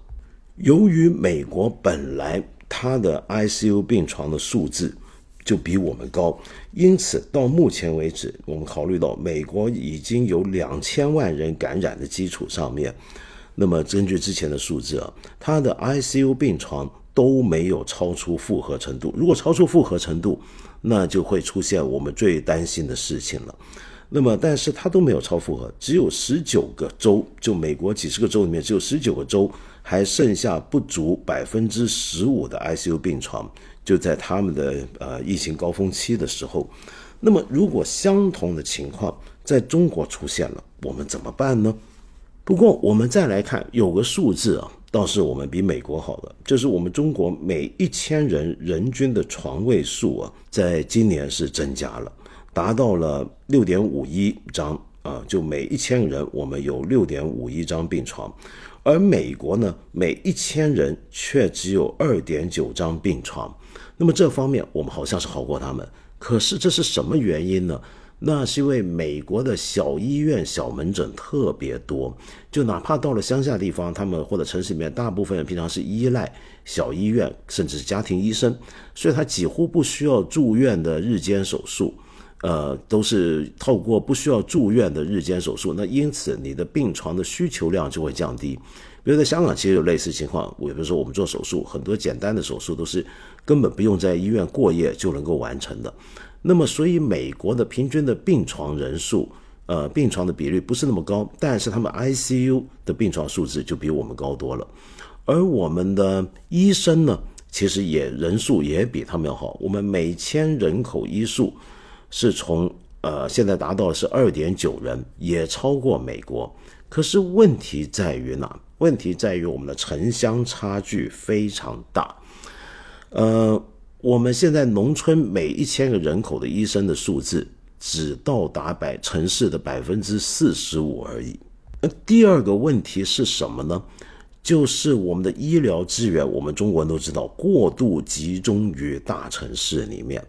由于美国本来它的 ICU 病床的数字。就比我们高，因此到目前为止，我们考虑到美国已经有两千万人感染的基础上面，那么根据之前的数字啊，它的 ICU 病床都没有超出负荷程度。如果超出负荷程度，那就会出现我们最担心的事情了。那么，但是它都没有超负荷，只有十九个州，就美国几十个州里面只有十九个州还剩下不足百分之十五的 ICU 病床。就在他们的呃疫情高峰期的时候，那么如果相同的情况在中国出现了，我们怎么办呢？不过我们再来看，有个数字啊，倒是我们比美国好的，就是我们中国每一千人人均的床位数啊，在今年是增加了，达到了六点五一张啊，就每一千人我们有六点五一张病床，而美国呢，每一千人却只有二点九张病床。那么这方面我们好像是好过他们，可是这是什么原因呢？那是因为美国的小医院、小门诊特别多，就哪怕到了乡下地方，他们或者城市里面，大部分人平常是依赖小医院，甚至是家庭医生，所以他几乎不需要住院的日间手术，呃，都是透过不需要住院的日间手术，那因此你的病床的需求量就会降低。比如在香港，其实有类似情况。我比如说，我们做手术，很多简单的手术都是根本不用在医院过夜就能够完成的。那么，所以美国的平均的病床人数，呃，病床的比率不是那么高，但是他们 ICU 的病床数字就比我们高多了。而我们的医生呢，其实也人数也比他们要好。我们每千人口医数是从呃现在达到的是二点九人，也超过美国。可是问题在于哪？问题在于我们的城乡差距非常大，呃，我们现在农村每一千个人口的医生的数字只到达百城市的百分之四十五而已。那第二个问题是什么呢？就是我们的医疗资源，我们中国人都知道过度集中于大城市里面。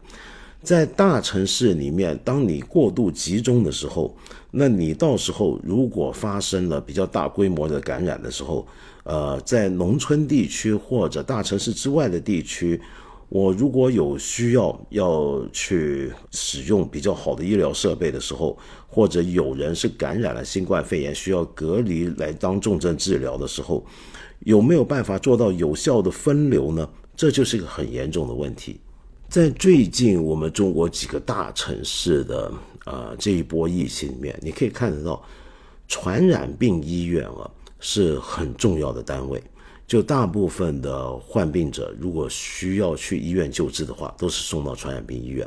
在大城市里面，当你过度集中的时候，那你到时候如果发生了比较大规模的感染的时候，呃，在农村地区或者大城市之外的地区，我如果有需要要去使用比较好的医疗设备的时候，或者有人是感染了新冠肺炎需要隔离来当重症治疗的时候，有没有办法做到有效的分流呢？这就是一个很严重的问题。在最近我们中国几个大城市的呃这一波疫情里面，你可以看得到，传染病医院啊是很重要的单位。就大部分的患病者，如果需要去医院救治的话，都是送到传染病医院。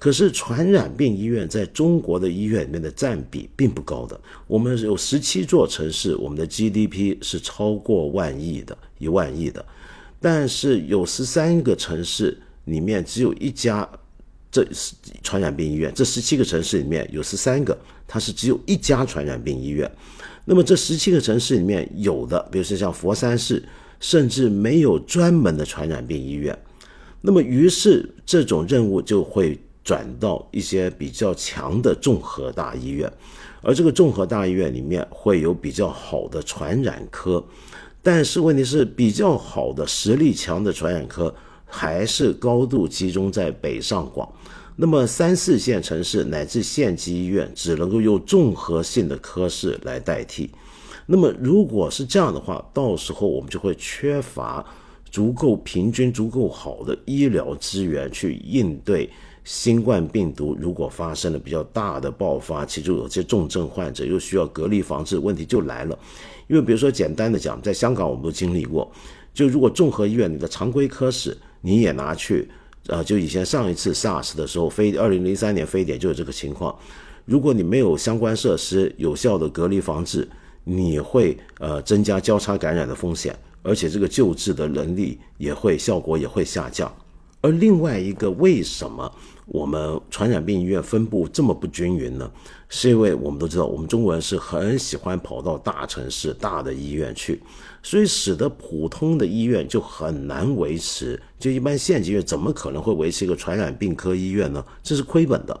可是传染病医院在中国的医院里面的占比并不高的。我们有十七座城市，我们的 GDP 是超过万亿的，一万亿的。但是有十三个城市里面只有一家，这传染病医院。这十七个城市里面有十三个，它是只有一家传染病医院。那么这十七个城市里面有的，比如说像佛山市，甚至没有专门的传染病医院。那么于是这种任务就会转到一些比较强的综合大医院，而这个综合大医院里面会有比较好的传染科，但是问题是比较好的实力强的传染科还是高度集中在北上广。那么三四线城市乃至县级医院只能够用综合性的科室来代替。那么如果是这样的话，到时候我们就会缺乏足够平均、足够好的医疗资源去应对新冠病毒。如果发生了比较大的爆发，其中有些重症患者又需要隔离防治，问题就来了。因为比如说简单的讲，在香港我们都经历过，就如果综合医院里的常规科室你也拿去。啊，就以前上一次 SARS 的时候，非二零零三年非典就是这个情况。如果你没有相关设施有效的隔离防治，你会呃增加交叉感染的风险，而且这个救治的能力也会效果也会下降。而另外一个，为什么我们传染病医院分布这么不均匀呢？是因为我们都知道，我们中国人是很喜欢跑到大城市、大的医院去。所以使得普通的医院就很难维持，就一般县级医院怎么可能会维持一个传染病科医院呢？这是亏本的。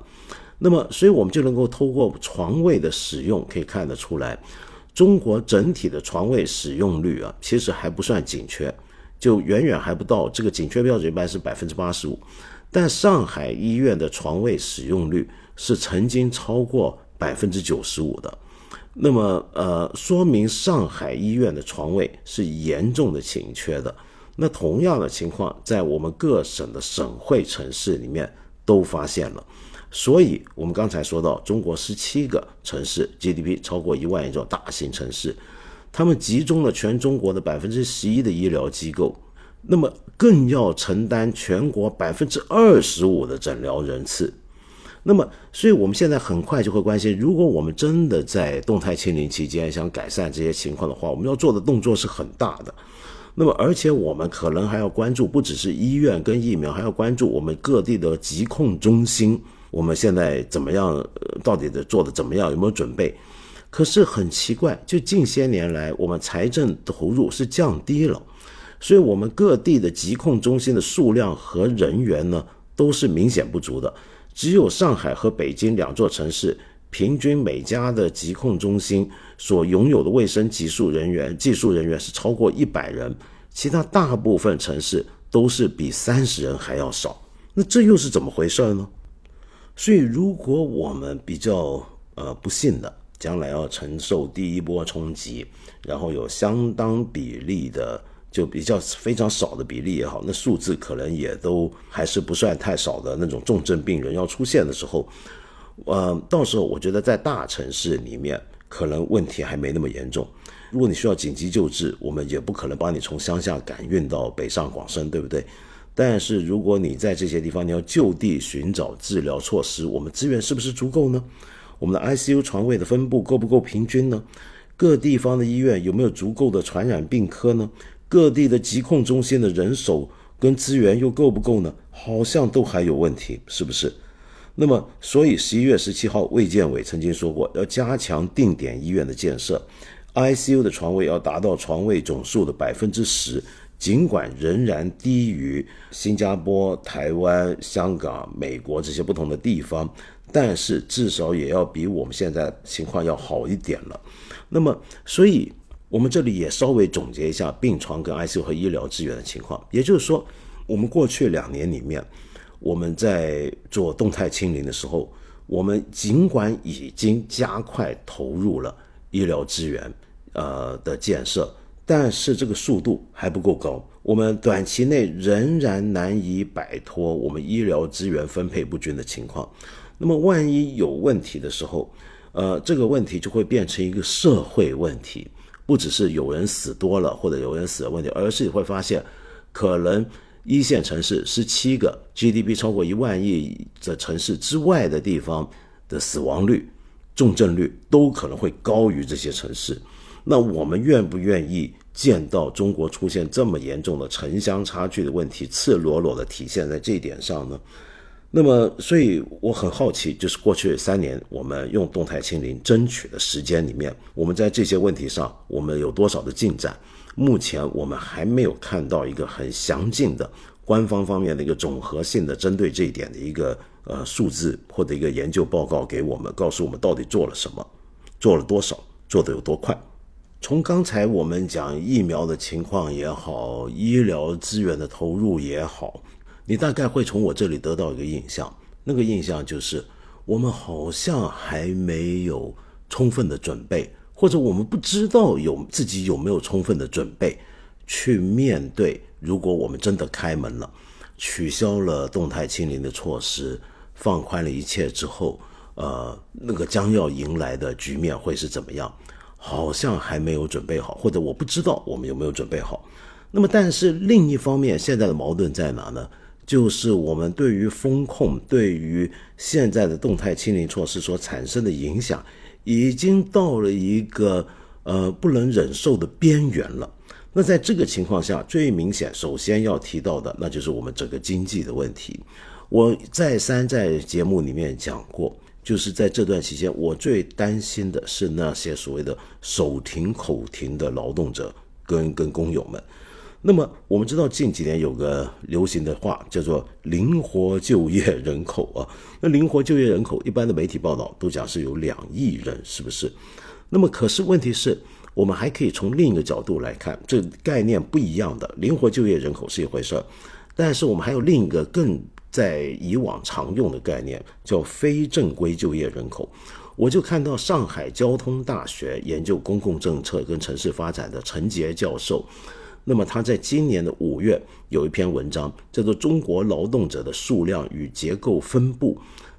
那么，所以我们就能够透过床位的使用可以看得出来，中国整体的床位使用率啊，其实还不算紧缺，就远远还不到这个紧缺标准，一般是百分之八十五。但上海医院的床位使用率是曾经超过百分之九十五的。那么，呃，说明上海医院的床位是严重的紧缺的。那同样的情况，在我们各省的省会城市里面都发现了。所以，我们刚才说到，中国十七个城市 GDP 超过一万亿这种大型城市，他们集中了全中国的百分之十一的医疗机构，那么更要承担全国百分之二十五的诊疗人次。那么，所以我们现在很快就会关心，如果我们真的在动态清零期间想改善这些情况的话，我们要做的动作是很大的。那么，而且我们可能还要关注，不只是医院跟疫苗，还要关注我们各地的疾控中心，我们现在怎么样？到底的做的怎么样？有没有准备？可是很奇怪，就近些年来，我们财政投入是降低了，所以我们各地的疾控中心的数量和人员呢，都是明显不足的。只有上海和北京两座城市，平均每家的疾控中心所拥有的卫生技术人员、技术人员是超过一百人，其他大部分城市都是比三十人还要少。那这又是怎么回事呢？所以，如果我们比较呃不幸的，将来要承受第一波冲击，然后有相当比例的。就比较非常少的比例也好，那数字可能也都还是不算太少的那种重症病人要出现的时候，呃，到时候我觉得在大城市里面可能问题还没那么严重。如果你需要紧急救治，我们也不可能把你从乡下赶运到北上广深，对不对？但是如果你在这些地方，你要就地寻找治疗措施，我们资源是不是足够呢？我们的 ICU 床位的分布够不够平均呢？各地方的医院有没有足够的传染病科呢？各地的疾控中心的人手跟资源又够不够呢？好像都还有问题，是不是？那么，所以十一月十七号，卫健委曾经说过，要加强定点医院的建设，ICU 的床位要达到床位总数的百分之十。尽管仍然低于新加坡、台湾、香港、美国这些不同的地方，但是至少也要比我们现在情况要好一点了。那么，所以。我们这里也稍微总结一下病床跟 ICU 和医疗资源的情况，也就是说，我们过去两年里面，我们在做动态清零的时候，我们尽管已经加快投入了医疗资源，呃的建设，但是这个速度还不够高。我们短期内仍然难以摆脱我们医疗资源分配不均的情况。那么，万一有问题的时候，呃，这个问题就会变成一个社会问题，不只是有人死多了或者有人死的问题，而是你会发现，可能一线城市十七个 GDP 超过一万亿的城市之外的地方的死亡率、重症率都可能会高于这些城市。那我们愿不愿意见到中国出现这么严重的城乡差距的问题，赤裸裸的体现在这一点上呢？那么，所以我很好奇，就是过去三年我们用动态清零争取的时间里面，我们在这些问题上我们有多少的进展？目前我们还没有看到一个很详尽的官方方面的一个总合性的针对这一点的一个呃数字或者一个研究报告给我们，告诉我们到底做了什么，做了多少，做得有多快。从刚才我们讲疫苗的情况也好，医疗资源的投入也好。你大概会从我这里得到一个印象，那个印象就是我们好像还没有充分的准备，或者我们不知道有自己有没有充分的准备去面对。如果我们真的开门了，取消了动态清零的措施，放宽了一切之后，呃，那个将要迎来的局面会是怎么样？好像还没有准备好，或者我不知道我们有没有准备好。那么，但是另一方面，现在的矛盾在哪呢？就是我们对于风控、对于现在的动态清零措施所产生的影响，已经到了一个呃不能忍受的边缘了。那在这个情况下，最明显首先要提到的，那就是我们整个经济的问题。我再三在节目里面讲过，就是在这段期间，我最担心的是那些所谓的手停口停的劳动者跟跟工友们。那么我们知道近几年有个流行的话叫做“灵活就业人口”啊，那灵活就业人口一般的媒体报道都讲是有两亿人，是不是？那么可是问题是，我们还可以从另一个角度来看，这概念不一样的。灵活就业人口是一回事儿，但是我们还有另一个更在以往常用的概念，叫非正规就业人口。我就看到上海交通大学研究公共政策跟城市发展的陈杰教授。那么他在今年的五月有一篇文章，叫做《中国劳动者的数量与结构分布》，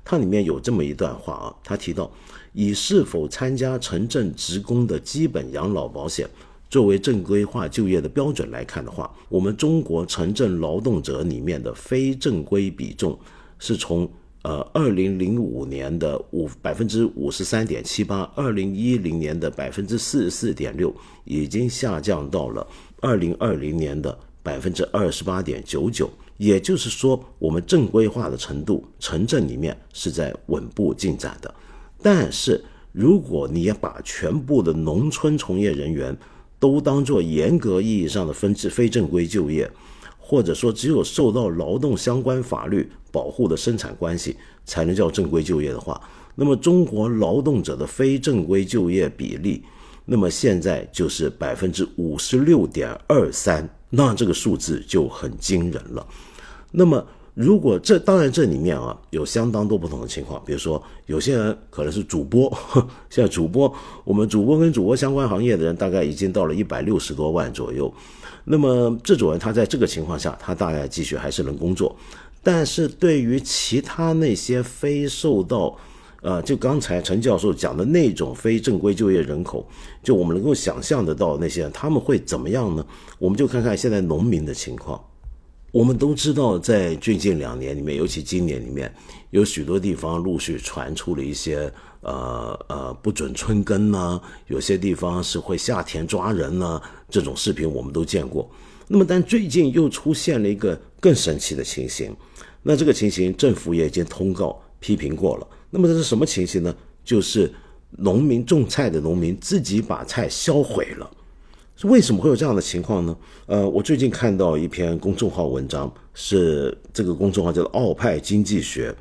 它里面有这么一段话啊，他提到，以是否参加城镇职工的基本养老保险作为正规化就业的标准来看的话，我们中国城镇劳动者里面的非正规比重是从呃二零零五年的五百分之五十三点七八，二零一零年的百分之四十四点六，已经下降到了。二零二零年的百分之二十八点九九，也就是说，我们正规化的程度，城镇里面是在稳步进展的。但是，如果你要把全部的农村从业人员都当做严格意义上的分支非正规就业，或者说只有受到劳动相关法律保护的生产关系才能叫正规就业的话，那么中国劳动者的非正规就业比例。那么现在就是百分之五十六点二三，那这个数字就很惊人了。那么如果这当然这里面啊有相当多不同的情况，比如说有些人可能是主播，像主播，我们主播跟主播相关行业的人大概已经到了一百六十多万左右。那么这种人他在这个情况下，他大概继续还是能工作，但是对于其他那些非受到呃，就刚才陈教授讲的那种非正规就业人口，就我们能够想象得到那些他们会怎么样呢？我们就看看现在农民的情况。我们都知道，在最近两年里面，尤其今年里面，有许多地方陆续传出了一些呃呃不准春耕呐，有些地方是会下田抓人呐，这种视频我们都见过。那么，但最近又出现了一个更神奇的情形，那这个情形政府也已经通告批评过了。那么这是什么情形呢？就是农民种菜的农民自己把菜销毁了。为什么会有这样的情况呢？呃，我最近看到一篇公众号文章，是这个公众号叫做“奥派经济学”，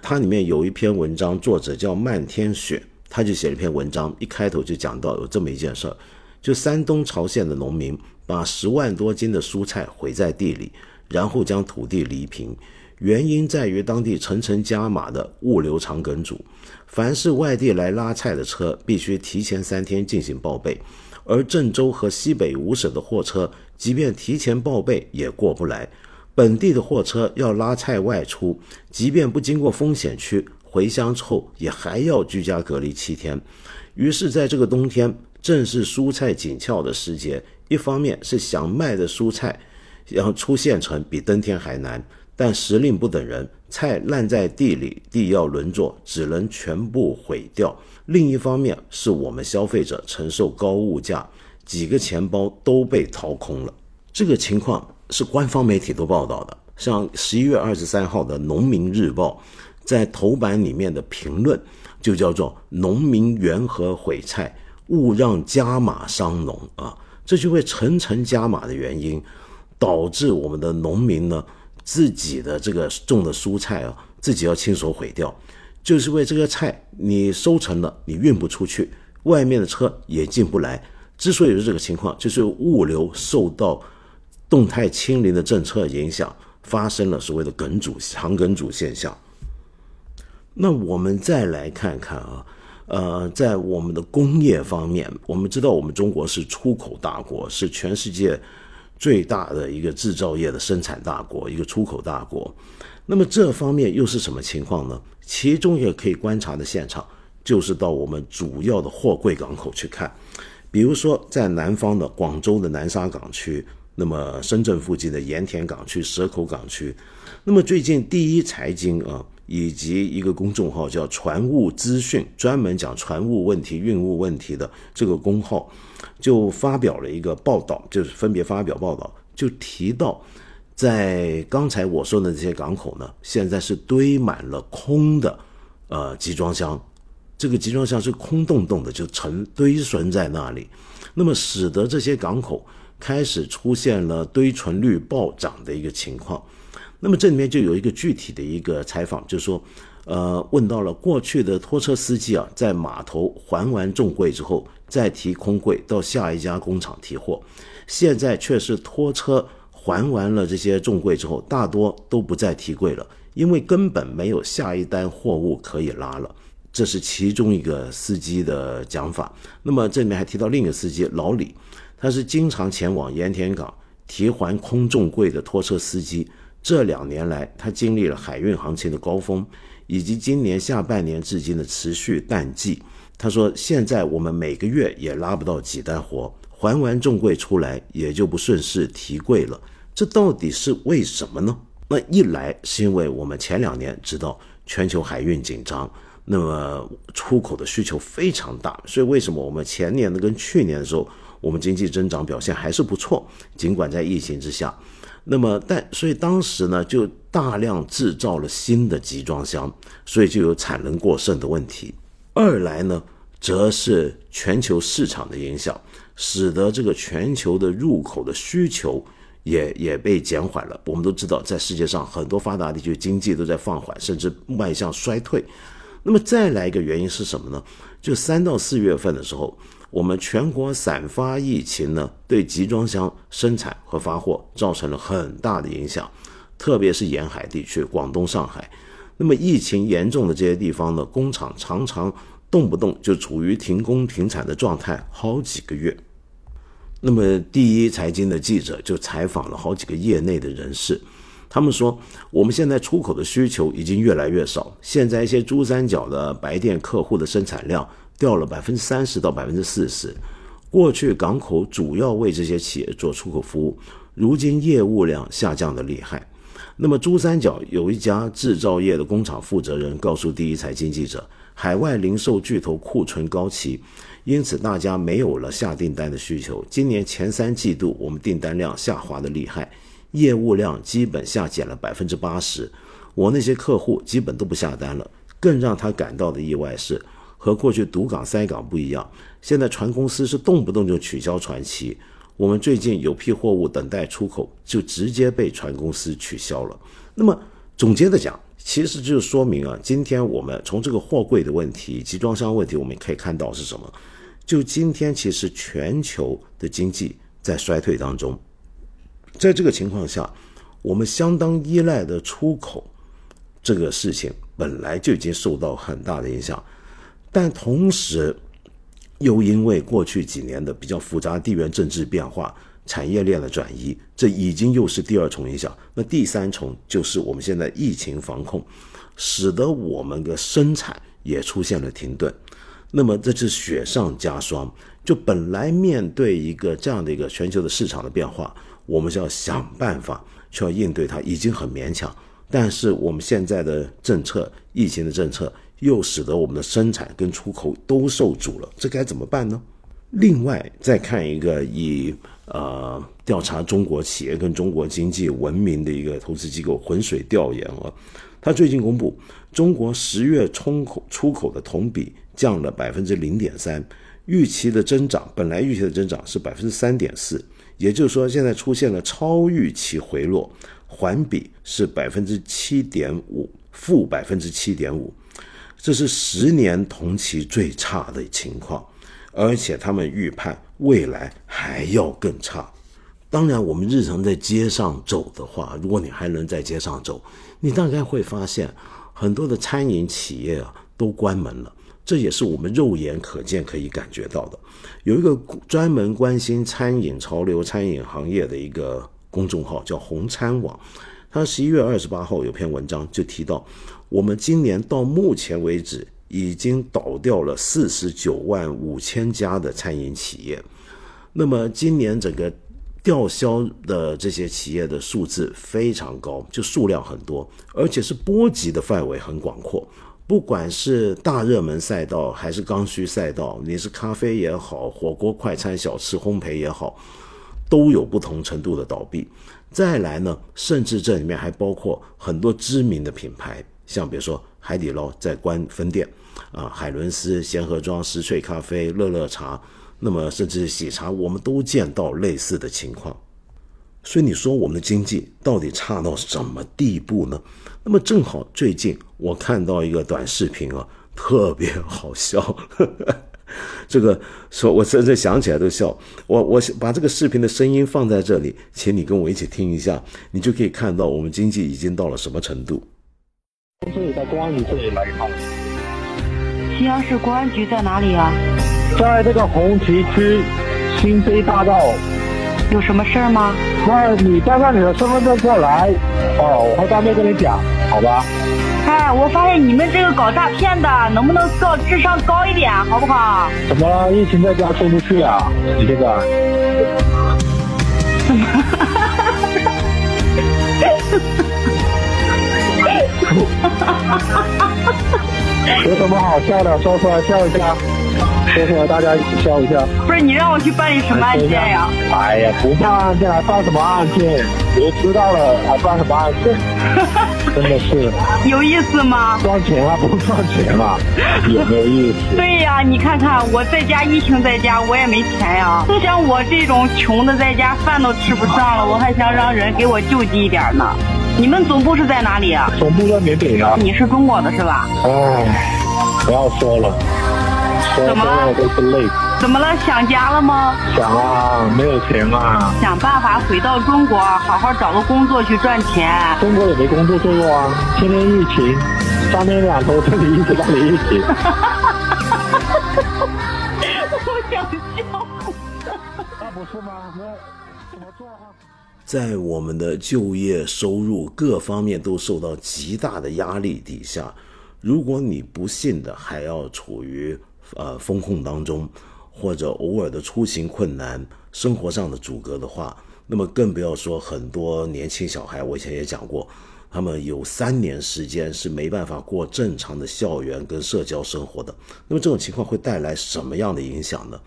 它里面有一篇文章，作者叫漫天雪，他就写了一篇文章，一开头就讲到有这么一件事儿，就山东曹县的农民把十万多斤的蔬菜毁在地里，然后将土地犁平。原因在于当地层层加码的物流长梗阻，凡是外地来拉菜的车，必须提前三天进行报备，而郑州和西北五省的货车，即便提前报备也过不来。本地的货车要拉菜外出，即便不经过风险区，回乡之后也还要居家隔离七天。于是，在这个冬天，正是蔬菜紧俏的时节，一方面是想卖的蔬菜，然后出县城比登天还难。但时令不等人，菜烂在地里，地要轮作，只能全部毁掉。另一方面，是我们消费者承受高物价，几个钱包都被掏空了。这个情况是官方媒体都报道的，像十一月二十三号的《农民日报》在头版里面的评论就叫做“农民缘何毁菜，勿让加码伤农”啊，这就会层层加码的原因，导致我们的农民呢。自己的这个种的蔬菜啊，自己要亲手毁掉，就是为这个菜你收成了，你运不出去，外面的车也进不来。之所以是这个情况，就是物流受到动态清零的政策影响，发生了所谓的梗阻、长梗阻现象。那我们再来看看啊，呃，在我们的工业方面，我们知道我们中国是出口大国，是全世界。最大的一个制造业的生产大国，一个出口大国，那么这方面又是什么情况呢？其中也可以观察的现场，就是到我们主要的货柜港口去看，比如说在南方的广州的南沙港区，那么深圳附近的盐田港区、蛇口港区，那么最近第一财经啊，以及一个公众号叫船务资讯，专门讲船务问题、运务问题的这个公号。就发表了一个报道，就是分别发表报道，就提到，在刚才我说的这些港口呢，现在是堆满了空的，呃，集装箱，这个集装箱是空洞洞的，就沉堆存在那里，那么使得这些港口开始出现了堆存率暴涨的一个情况。那么这里面就有一个具体的一个采访，就是说。呃，问到了过去的拖车司机啊，在码头还完重柜之后，再提空柜到下一家工厂提货。现在却是拖车还完了这些重柜之后，大多都不再提柜了，因为根本没有下一单货物可以拉了。这是其中一个司机的讲法。那么这里面还提到另一个司机老李，他是经常前往盐田港提还空重柜的拖车司机。这两年来，他经历了海运行情的高峰。以及今年下半年至今的持续淡季，他说：“现在我们每个月也拉不到几单活，还完重柜出来也就不顺势提柜了。这到底是为什么呢？那一来是因为我们前两年知道全球海运紧张，那么出口的需求非常大，所以为什么我们前年的跟去年的时候，我们经济增长表现还是不错，尽管在疫情之下。”那么，但所以当时呢，就大量制造了新的集装箱，所以就有产能过剩的问题。二来呢，则是全球市场的影响，使得这个全球的入口的需求也也被减缓了。我们都知道，在世界上很多发达地区经济都在放缓，甚至迈向衰退。那么再来一个原因是什么呢？就三到四月份的时候。我们全国散发疫情呢，对集装箱生产和发货造成了很大的影响，特别是沿海地区，广东、上海。那么疫情严重的这些地方呢，工厂常常动不动就处于停工停产的状态，好几个月。那么第一财经的记者就采访了好几个业内的人士，他们说，我们现在出口的需求已经越来越少，现在一些珠三角的白电客户的生产量。掉了百分之三十到百分之四十。过去港口主要为这些企业做出口服务，如今业务量下降的厉害。那么珠三角有一家制造业的工厂负责人告诉第一财经记者，海外零售巨头库存高企，因此大家没有了下订单的需求。今年前三季度我们订单量下滑的厉害，业务量基本下减了百分之八十。我那些客户基本都不下单了。更让他感到的意外是。和过去堵港塞港不一样，现在船公司是动不动就取消船期。我们最近有批货物等待出口，就直接被船公司取消了。那么总结的讲，其实就说明啊，今天我们从这个货柜的问题、集装箱问题，我们可以看到是什么？就今天其实全球的经济在衰退当中，在这个情况下，我们相当依赖的出口这个事情本来就已经受到很大的影响，但同时又因为过去几年的比较复杂地缘政治变化、产业链的转移，这已经又是第二重影响。那第三重就是我们现在疫情防控，使得我们的生产也出现了停顿。那么这是雪上加霜。就本来面对一个这样的一个全球的市场的变化，我们是要想办法去要应对它，已经很勉强。但是我们现在的政策，疫情的政策，又使得我们的生产跟出口都受阻了，这该怎么办呢？另外，再看一个以呃调查中国企业跟中国经济闻名的一个投资机构浑水调研啊，他最近公布，中国十月出口出口的同比降了百分之零点三。预期的增长本来预期的增长是百分之三点四，也就是说现在出现了超预期回落，环比是百分之七点五，负百分之七点五，这是十年同期最差的情况，而且他们预判未来还要更差。当然，我们日常在街上走的话，如果你还能在街上走，你大概会发现很多的餐饮企业啊都关门了。这也是我们肉眼可见可以感觉到的。有一个专门关心餐饮潮流、餐饮行业的一个公众号，叫红餐网。他十一月二十八号有篇文章就提到，我们今年到目前为止已经倒掉了四十九万五千家的餐饮企业。那么今年整个吊销的这些企业的数字非常高，就数量很多，而且是波及的范围很广阔。不管是大热门赛道还是刚需赛道，你是咖啡也好，火锅、快餐、小吃、烘焙也好，都有不同程度的倒闭。再来呢，甚至这里面还包括很多知名的品牌，像比如说海底捞在关分店，啊，海伦斯、贤合庄、石萃咖啡、乐乐茶，那么甚至喜茶，我们都见到类似的情况。所以你说我们的经济到底差到什么地步呢？那么正好最近我看到一个短视频啊，特别好笑。这个说，我甚至想起来都笑。我我把这个视频的声音放在这里，请你跟我一起听一下，你就可以看到我们经济已经到了什么程度。这里到公安局这里来一趟。西安市公安局在哪里啊？在这个红旗区新飞大道。有什么事儿吗？那你带上你的身份证过来，哦，我会当面跟你讲，好吧？哎，我发现你们这个搞诈骗的，能不能搞智商高一点，好不好？怎么了？疫情在家出不去啊？你这个？怎么？有什么好笑的？说出来笑一下。说出来，大家一起笑一下。不是你让我去办理什么案件呀？哎呀，不办案件还办什么案件？都知道了还办什么案件？真的是有意思吗？赚钱啊，不赚钱啊，有没有意思？对呀，你看看我在家疫情在家，我也没钱呀。像我这种穷的在家饭都吃不上了，我还想让人给我救济一点呢。你们总部是在哪里啊？总部在缅北啊。你是中国的是吧？哎，不要说了。怎么了？怎么了？想家了吗？想啊，没有钱啊。想办法回到中国，好好找个工作去赚钱。中国也没工作做啊，天天疫情，三天两头这里一直那里一起。我想笑。那不是吗？那怎么做啊？在我们的就业、收入各方面都受到极大的压力底下，如果你不幸的还要处于呃，风控当中，或者偶尔的出行困难、生活上的阻隔的话，那么更不要说很多年轻小孩。我以前也讲过，他们有三年时间是没办法过正常的校园跟社交生活的。那么这种情况会带来什么样的影响呢？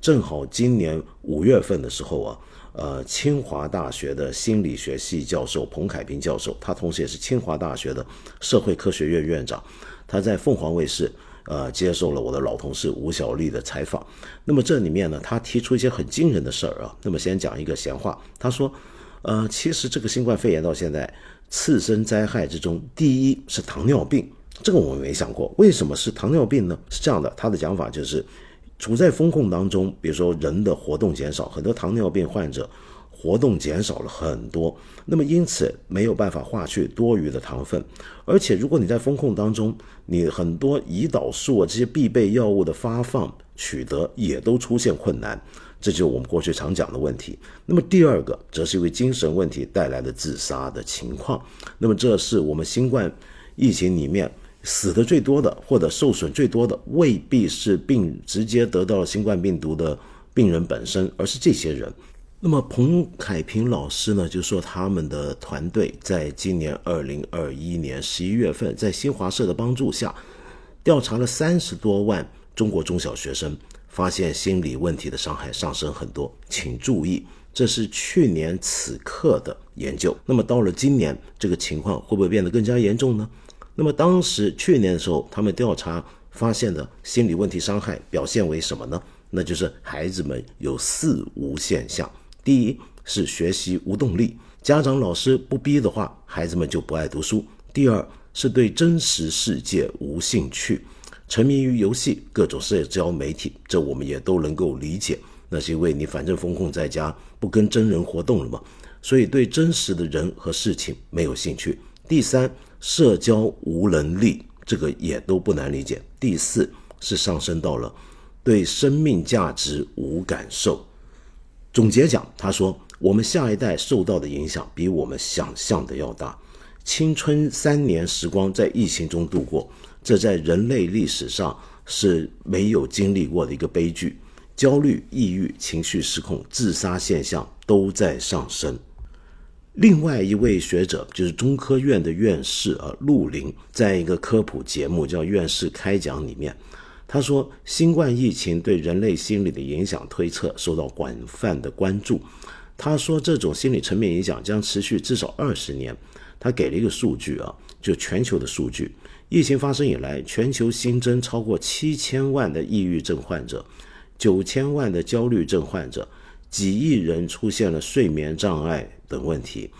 正好今年五月份的时候啊，呃，清华大学的心理学系教授彭凯平教授，他同时也是清华大学的社会科学院院长，他在凤凰卫视。呃，接受了我的老同事吴小丽的采访。那么这里面呢，他提出一些很惊人的事儿啊。那么先讲一个闲话，他说，呃，其实这个新冠肺炎到现在，次生灾害之中，第一是糖尿病，这个我们没想过，为什么是糖尿病呢？是这样的，他的讲法就是，处在风控当中，比如说人的活动减少，很多糖尿病患者活动减少了很多，那么因此没有办法化去多余的糖分，而且如果你在风控当中，你很多胰岛素啊这些必备药物的发放取得也都出现困难，这就是我们过去常讲的问题。那么第二个，则是因为精神问题带来的自杀的情况，那么这是我们新冠疫情里面死的最多的或者受损最多的，未必是病直接得到了新冠病毒的病人本身，而是这些人。那么彭凯平老师呢，就说他们的团队在今年二零二一年十一月份，在新华社的帮助下，调查了三十多万中国中小学生，发现心理问题的伤害上升很多。请注意，这是去年此刻的研究。那么到了今年，这个情况会不会变得更加严重呢？那么当时去年的时候，他们调查发现的心理问题伤害表现为什么呢？那就是孩子们有四无现象。第一是学习无动力，家长老师不逼的话，孩子们就不爱读书。第二是对真实世界无兴趣，沉迷于游戏、各种社交媒体，这我们也都能够理解。那是因为你反正封控在家，不跟真人活动了嘛，所以对真实的人和事情没有兴趣。第三，社交无能力，这个也都不难理解。第四是上升到了对生命价值无感受。总结讲，他说：“我们下一代受到的影响比我们想象的要大。青春三年时光在疫情中度过，这在人类历史上是没有经历过的一个悲剧。焦虑、抑郁、情绪失控、自杀现象都在上升。”另外一位学者就是中科院的院士啊，陆林，在一个科普节目叫《院士开讲》里面。他说，新冠疫情对人类心理的影响推测受到广泛的关注。他说，这种心理层面影响将持续至少二十年。他给了一个数据啊，就全球的数据，疫情发生以来，全球新增超过七千万的抑郁症患者，九千万的焦虑症患者，几亿人出现了睡眠障碍等问题。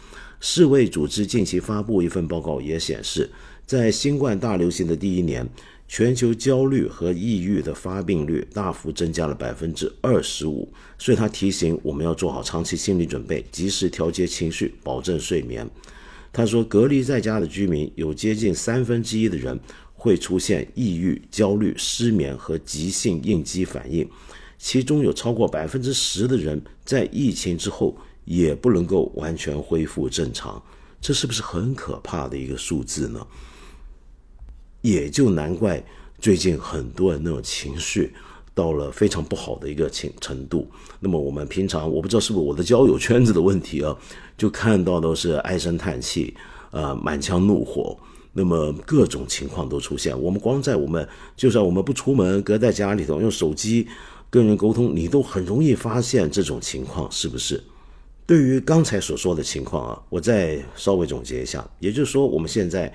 世卫组织近期发布一份报告也显示，在新冠大流行的第一年。全球焦虑和抑郁的发病率大幅增加了百分之二十五，所以他提醒我们要做好长期心理准备，及时调节情绪，保证睡眠。他说，隔离在家的居民有接近三分之一的人会出现抑郁、焦虑、失眠和急性应激反应，其中有超过百分之十的人在疫情之后也不能够完全恢复正常，这是不是很可怕的一个数字呢？也就难怪最近很多人那种情绪到了非常不好的一个情程度。那么我们平常我不知道是不是我的交友圈子的问题啊，就看到都是唉声叹气，呃，满腔怒火，那么各种情况都出现。我们光在我们就算我们不出门，隔在家里头用手机跟人沟通，你都很容易发现这种情况，是不是？对于刚才所说的情况啊，我再稍微总结一下，也就是说我们现在。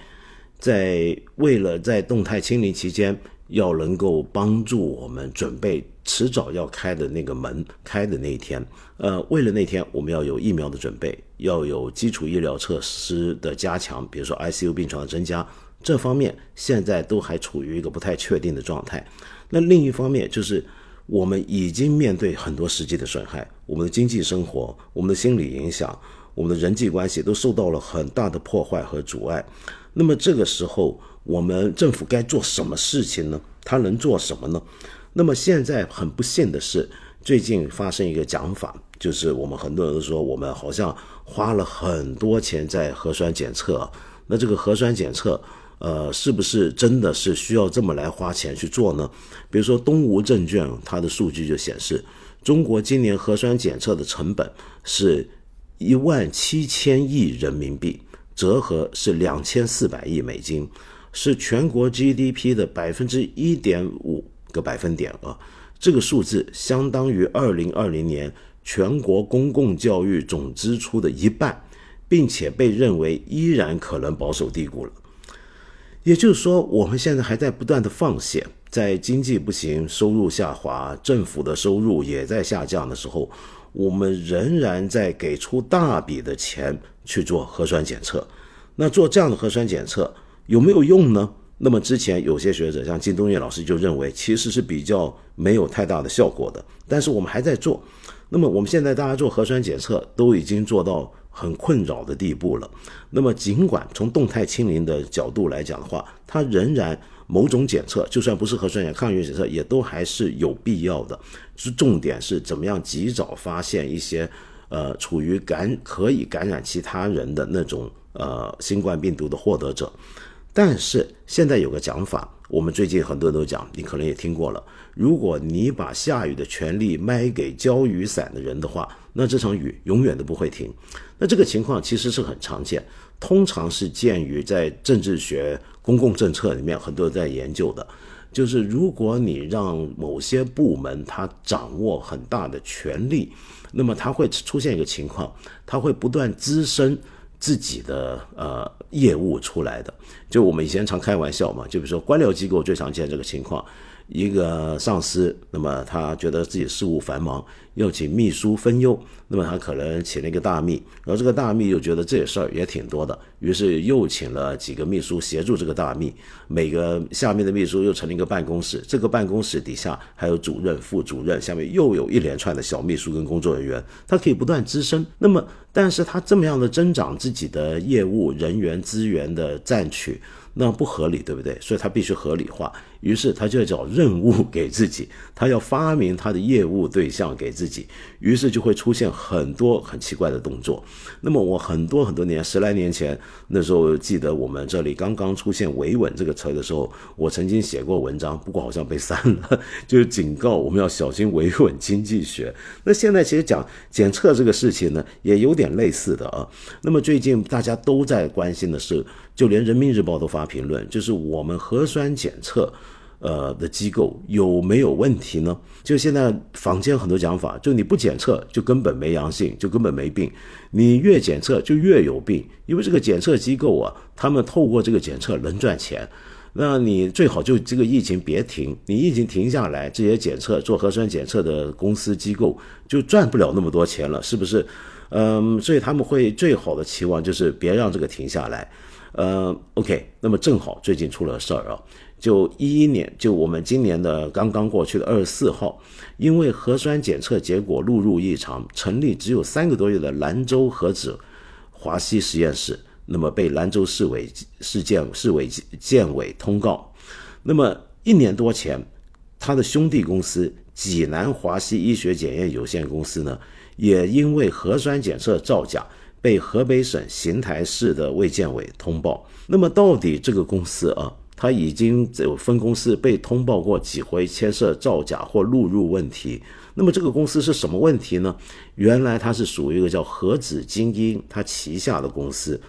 在为了在动态清零期间，要能够帮助我们准备迟早要开的那个门开的那一天，呃，为了那天我们要有疫苗的准备，要有基础医疗设施的加强，比如说 ICU 病床的增加，这方面现在都还处于一个不太确定的状态。那另一方面就是我们已经面对很多实际的损害，我们的经济生活、我们的心理影响、我们的人际关系都受到了很大的破坏和阻碍。那么这个时候，我们政府该做什么事情呢？他能做什么呢？那么现在很不幸的是，最近发生一个讲法，就是我们很多人都说，我们好像花了很多钱在核酸检测。那这个核酸检测，呃，是不是真的是需要这么来花钱去做呢？比如说东吴证券，它的数据就显示，中国今年核酸检测的成本是一万七千亿人民币。折合是两千四百亿美金，是全国 GDP 的百分之一点五个百分点啊！这个数字相当于二零二零年全国公共教育总支出的一半，并且被认为依然可能保守低估了。也就是说，我们现在还在不断的放血，在经济不行、收入下滑、政府的收入也在下降的时候。我们仍然在给出大笔的钱去做核酸检测，那做这样的核酸检测有没有用呢？那么之前有些学者像金东岳老师就认为，其实是比较没有太大的效果的。但是我们还在做，那么我们现在大家做核酸检测都已经做到很困扰的地步了。那么尽管从动态清零的角度来讲的话，它仍然某种检测，就算不是核酸检抗原检测，也都还是有必要的。是重点是怎么样及早发现一些呃处于感可以感染其他人的那种呃新冠病毒的获得者。但是现在有个讲法，我们最近很多人都讲，你可能也听过了。如果你把下雨的权利卖给浇雨伞的人的话，那这场雨永远都不会停。那这个情况其实是很常见，通常是鉴于在政治学、公共政策里面很多人在研究的，就是如果你让某些部门他掌握很大的权力，那么他会出现一个情况，他会不断滋生。自己的呃业务出来的，就我们以前常开玩笑嘛，就比如说官僚机构最常见这个情况。一个上司，那么他觉得自己事务繁忙，要请秘书分忧，那么他可能请了一个大秘，然后这个大秘又觉得这事儿也挺多的，于是又请了几个秘书协助这个大秘，每个下面的秘书又成立一个办公室，这个办公室底下还有主任、副主任，下面又有一连串的小秘书跟工作人员，他可以不断滋生。那么，但是他这么样的增长自己的业务人员资源的占取。那不合理，对不对？所以他必须合理化，于是他就要找任务给自己，他要发明他的业务对象给自己，于是就会出现很多很奇怪的动作。那么我很多很多年，十来年前，那时候记得我们这里刚刚出现“维稳”这个词的时候，我曾经写过文章，不过好像被删了，就是警告我们要小心维稳经济学。那现在其实讲检测这个事情呢，也有点类似的啊。那么最近大家都在关心的是。就连人民日报都发评论，就是我们核酸检测，呃的机构有没有问题呢？就现在坊间很多讲法，就你不检测就根本没阳性，就根本没病，你越检测就越有病，因为这个检测机构啊，他们透过这个检测能赚钱，那你最好就这个疫情别停，你疫情停下来，这些检测做核酸检测的公司机构就赚不了那么多钱了，是不是？嗯，所以他们会最好的期望就是别让这个停下来。呃，OK，那么正好最近出了事儿啊，就一一年，就我们今年的刚刚过去的二十四号，因为核酸检测结果录入异常，成立只有三个多月的兰州核子华西实验室，那么被兰州市委市建市委建委通告。那么一年多前，他的兄弟公司济南华西医学检验有限公司呢，也因为核酸检测造假。被河北省邢台市的卫健委通报。那么，到底这个公司啊，他已经有分公司被通报过几回牵涉造假或录入问题？那么，这个公司是什么问题呢？原来它是属于一个叫核子精英，它旗下的公司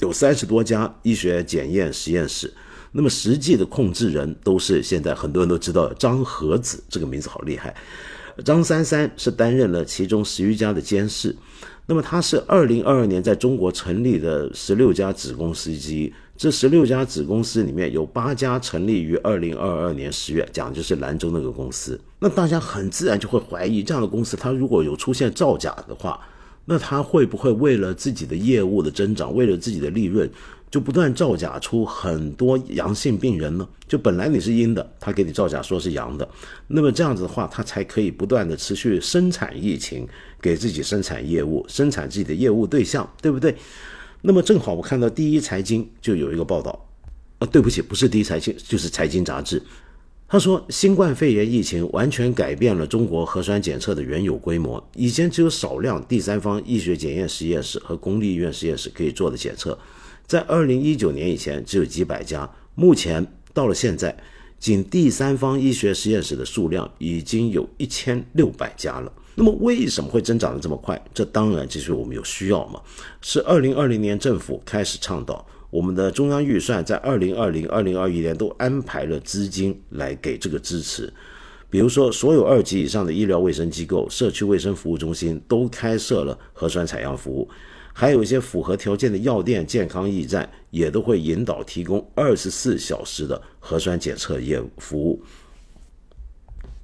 有三十多家医学检验实验室。那么，实际的控制人都是现在很多人都知道张和子这个名字好厉害。张三三是担任了其中十余家的监事。那么他是二零二二年在中国成立的十六家子公司之一，这十六家子公司里面有八家成立于二零二二年十月，讲的就是兰州那个公司。那大家很自然就会怀疑，这样的公司它如果有出现造假的话，那它会不会为了自己的业务的增长，为了自己的利润？就不断造假出很多阳性病人呢？就本来你是阴的，他给你造假说是阳的，那么这样子的话，他才可以不断的持续生产疫情，给自己生产业务，生产自己的业务对象，对不对？那么正好我看到第一财经就有一个报道，啊，对不起，不是第一财经，就是财经杂志，他说新冠肺炎疫情完全改变了中国核酸检测的原有规模，以前只有少量第三方医学检验实验室和公立医院实验室可以做的检测。在二零一九年以前，只有几百家。目前到了现在，仅第三方医学实验室的数量已经有一千六百家了。那么，为什么会增长的这么快？这当然就是我们有需要嘛。是二零二零年政府开始倡导，我们的中央预算在二零二零、二零二一年都安排了资金来给这个支持。比如说，所有二级以上的医疗卫生机构、社区卫生服务中心都开设了核酸采样服务。还有一些符合条件的药店、健康驿站也都会引导提供二十四小时的核酸检测业务服务，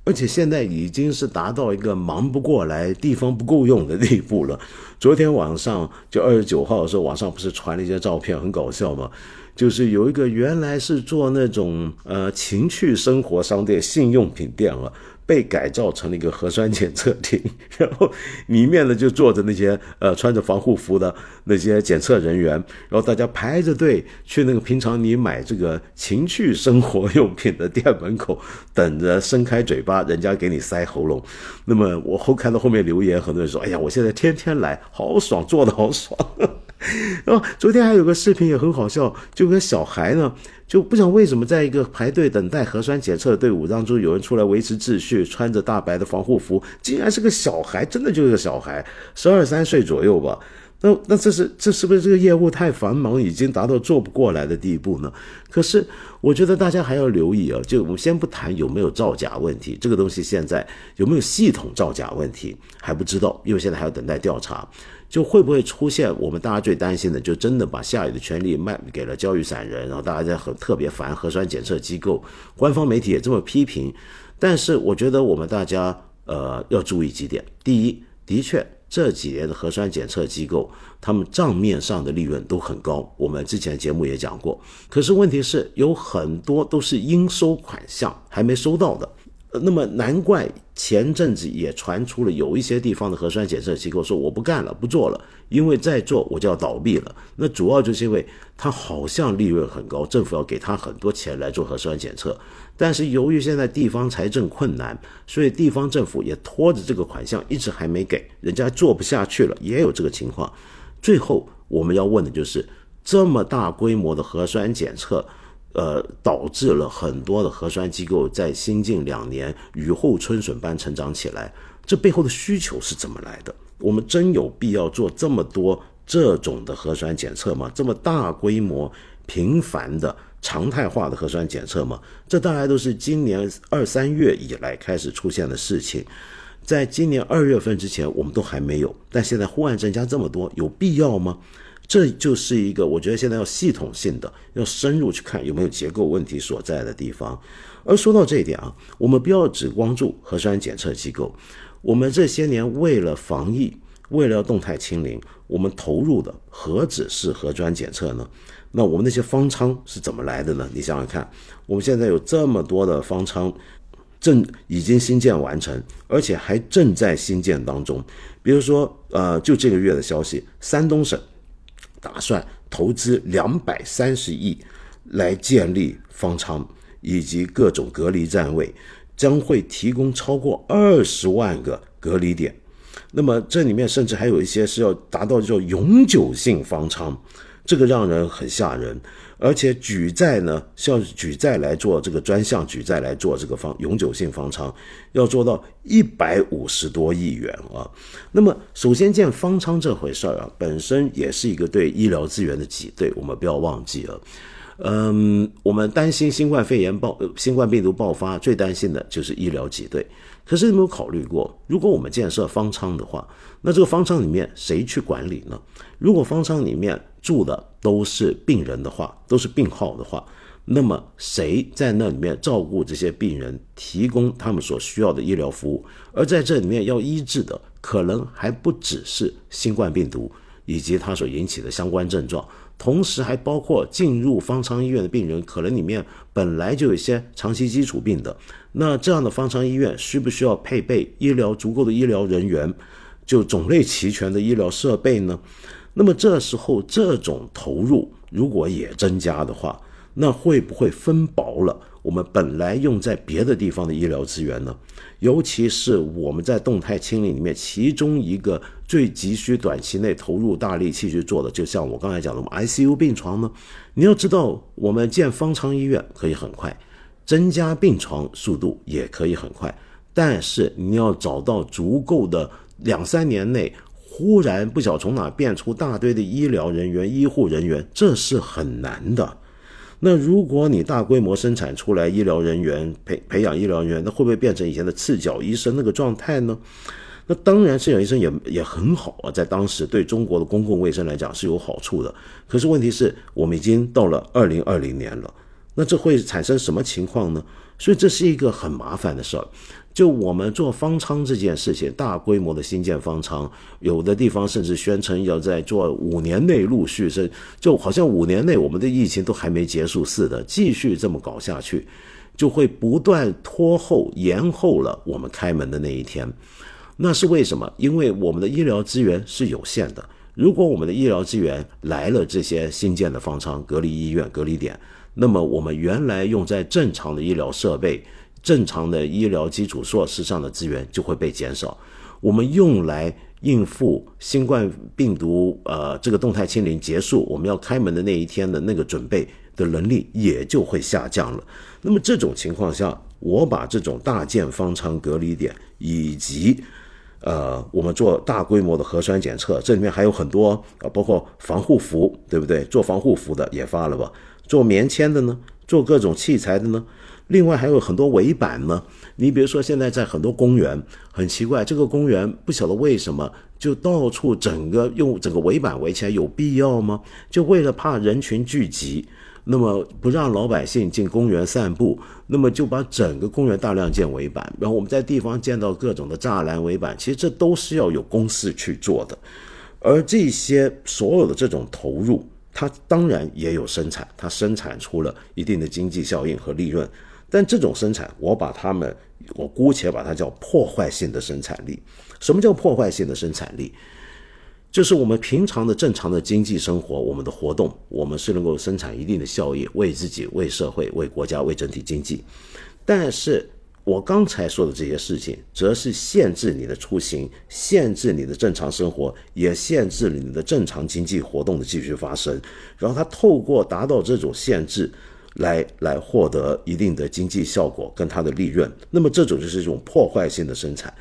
而且现在已经是达到一个忙不过来、地方不够用的地步了。昨天晚上就二十九号的时候，网上不是传了一些照片，很搞笑嘛？就是有一个原来是做那种呃情趣生活商店、性用品店了。被改造成了一个核酸检测厅，然后里面呢就坐着那些呃穿着防护服的那些检测人员，然后大家排着队去那个平常你买这个情趣生活用品的店门口等着伸开嘴巴，人家给你塞喉咙。那么我后看到后面留言，很多人说：“哎呀，我现在天天来，好爽，做的好爽。”然后昨天还有个视频也很好笑，就跟小孩呢。就不想为什么，在一个排队等待核酸检测的队伍当中，有人出来维持秩序，穿着大白的防护服，竟然是个小孩，真的就是个小孩，十二三岁左右吧。那那这是这是不是这个业务太繁忙，已经达到做不过来的地步呢？可是我觉得大家还要留意啊，就我们先不谈有没有造假问题，这个东西现在有没有系统造假问题还不知道，因为现在还要等待调查。就会不会出现我们大家最担心的，就真的把下雨的权利卖给了教育散人，然后大家在很特别烦核酸检测机构，官方媒体也这么批评。但是我觉得我们大家呃要注意几点：第一，的确这几年的核酸检测机构，他们账面上的利润都很高，我们之前节目也讲过。可是问题是有很多都是应收款项还没收到的。那么难怪前阵子也传出了有一些地方的核酸检测机构说我不干了不做了，因为再做我就要倒闭了。那主要就是因为它好像利润很高，政府要给他很多钱来做核酸检测，但是由于现在地方财政困难，所以地方政府也拖着这个款项一直还没给，人家做不下去了，也有这个情况。最后我们要问的就是这么大规模的核酸检测。呃，导致了很多的核酸机构在新近两年雨后春笋般成长起来。这背后的需求是怎么来的？我们真有必要做这么多这种的核酸检测吗？这么大规模、频繁的、常态化的核酸检测吗？这大概都是今年二三月以来开始出现的事情。在今年二月份之前，我们都还没有，但现在忽然增加这么多，有必要吗？这就是一个，我觉得现在要系统性的、要深入去看有没有结构问题所在的地方。而说到这一点啊，我们不要只关注核酸检测机构，我们这些年为了防疫、为了要动态清零，我们投入的何止是核酸检测呢？那我们那些方舱是怎么来的呢？你想想看，我们现在有这么多的方舱，正已经新建完成，而且还正在新建当中。比如说，呃，就这个月的消息，山东省。打算投资两百三十亿来建立方舱以及各种隔离站位，将会提供超过二十万个隔离点。那么这里面甚至还有一些是要达到叫永久性方舱，这个让人很吓人。而且举债呢，像举债来做这个专项举债来做这个方永久性方舱，要做到一百五十多亿元啊。那么首先建方舱这回事儿啊，本身也是一个对医疗资源的挤兑，我们不要忘记了。嗯，我们担心新冠肺炎爆、新冠病毒爆发，最担心的就是医疗挤兑。可是你有没有考虑过，如果我们建设方舱的话，那这个方舱里面谁去管理呢？如果方舱里面住的都是病人的话，都是病号的话，那么谁在那里面照顾这些病人，提供他们所需要的医疗服务？而在这里面要医治的，可能还不只是新冠病毒以及它所引起的相关症状。同时还包括进入方舱医院的病人，可能里面本来就有一些长期基础病的，那这样的方舱医院需不需要配备医疗足够的医疗人员，就种类齐全的医疗设备呢？那么这时候这种投入如果也增加的话，那会不会分薄了我们本来用在别的地方的医疗资源呢？尤其是我们在动态清零里面，其中一个最急需短期内投入大力气去做的，就像我刚才讲的，我们 ICU 病床呢，你要知道，我们建方舱医院可以很快，增加病床速度也可以很快，但是你要找到足够的两三年内，忽然不晓从哪变出大堆的医疗人员、医护人员，这是很难的。那如果你大规模生产出来医疗人员培培养医疗人员，那会不会变成以前的赤脚医生那个状态呢？那当然，赤脚医生也也很好啊，在当时对中国的公共卫生来讲是有好处的。可是问题是我们已经到了二零二零年了，那这会产生什么情况呢？所以这是一个很麻烦的事儿。就我们做方舱这件事情，大规模的新建方舱，有的地方甚至宣称要在做五年内陆续是，就好像五年内我们的疫情都还没结束似的，继续这么搞下去，就会不断拖后、延后了我们开门的那一天。那是为什么？因为我们的医疗资源是有限的。如果我们的医疗资源来了这些新建的方舱、隔离医院、隔离点，那么我们原来用在正常的医疗设备、正常的医疗基础设施上的资源就会被减少。我们用来应付新冠病毒呃这个动态清零结束，我们要开门的那一天的那个准备的能力也就会下降了。那么这种情况下，我把这种大建方舱隔离点以及呃，我们做大规模的核酸检测，这里面还有很多啊，包括防护服，对不对？做防护服的也发了吧？做棉签的呢？做各种器材的呢？另外还有很多围板呢。你比如说，现在在很多公园，很奇怪，这个公园不晓得为什么就到处整个用整个围板围起来，有必要吗？就为了怕人群聚集。那么不让老百姓进公园散步，那么就把整个公园大量建围板，然后我们在地方见到各种的栅栏围板，其实这都是要有公司去做的，而这些所有的这种投入，它当然也有生产，它生产出了一定的经济效应和利润，但这种生产，我把它们，我姑且把它叫破坏性的生产力。什么叫破坏性的生产力？就是我们平常的正常的经济生活，我们的活动，我们是能够生产一定的效益，为自己、为社会、为国家、为整体经济。但是我刚才说的这些事情，则是限制你的出行，限制你的正常生活，也限制了你的正常经济活动的继续发生。然后它透过达到这种限制，来来获得一定的经济效果跟它的利润。那么这种就是一种破坏性的生产。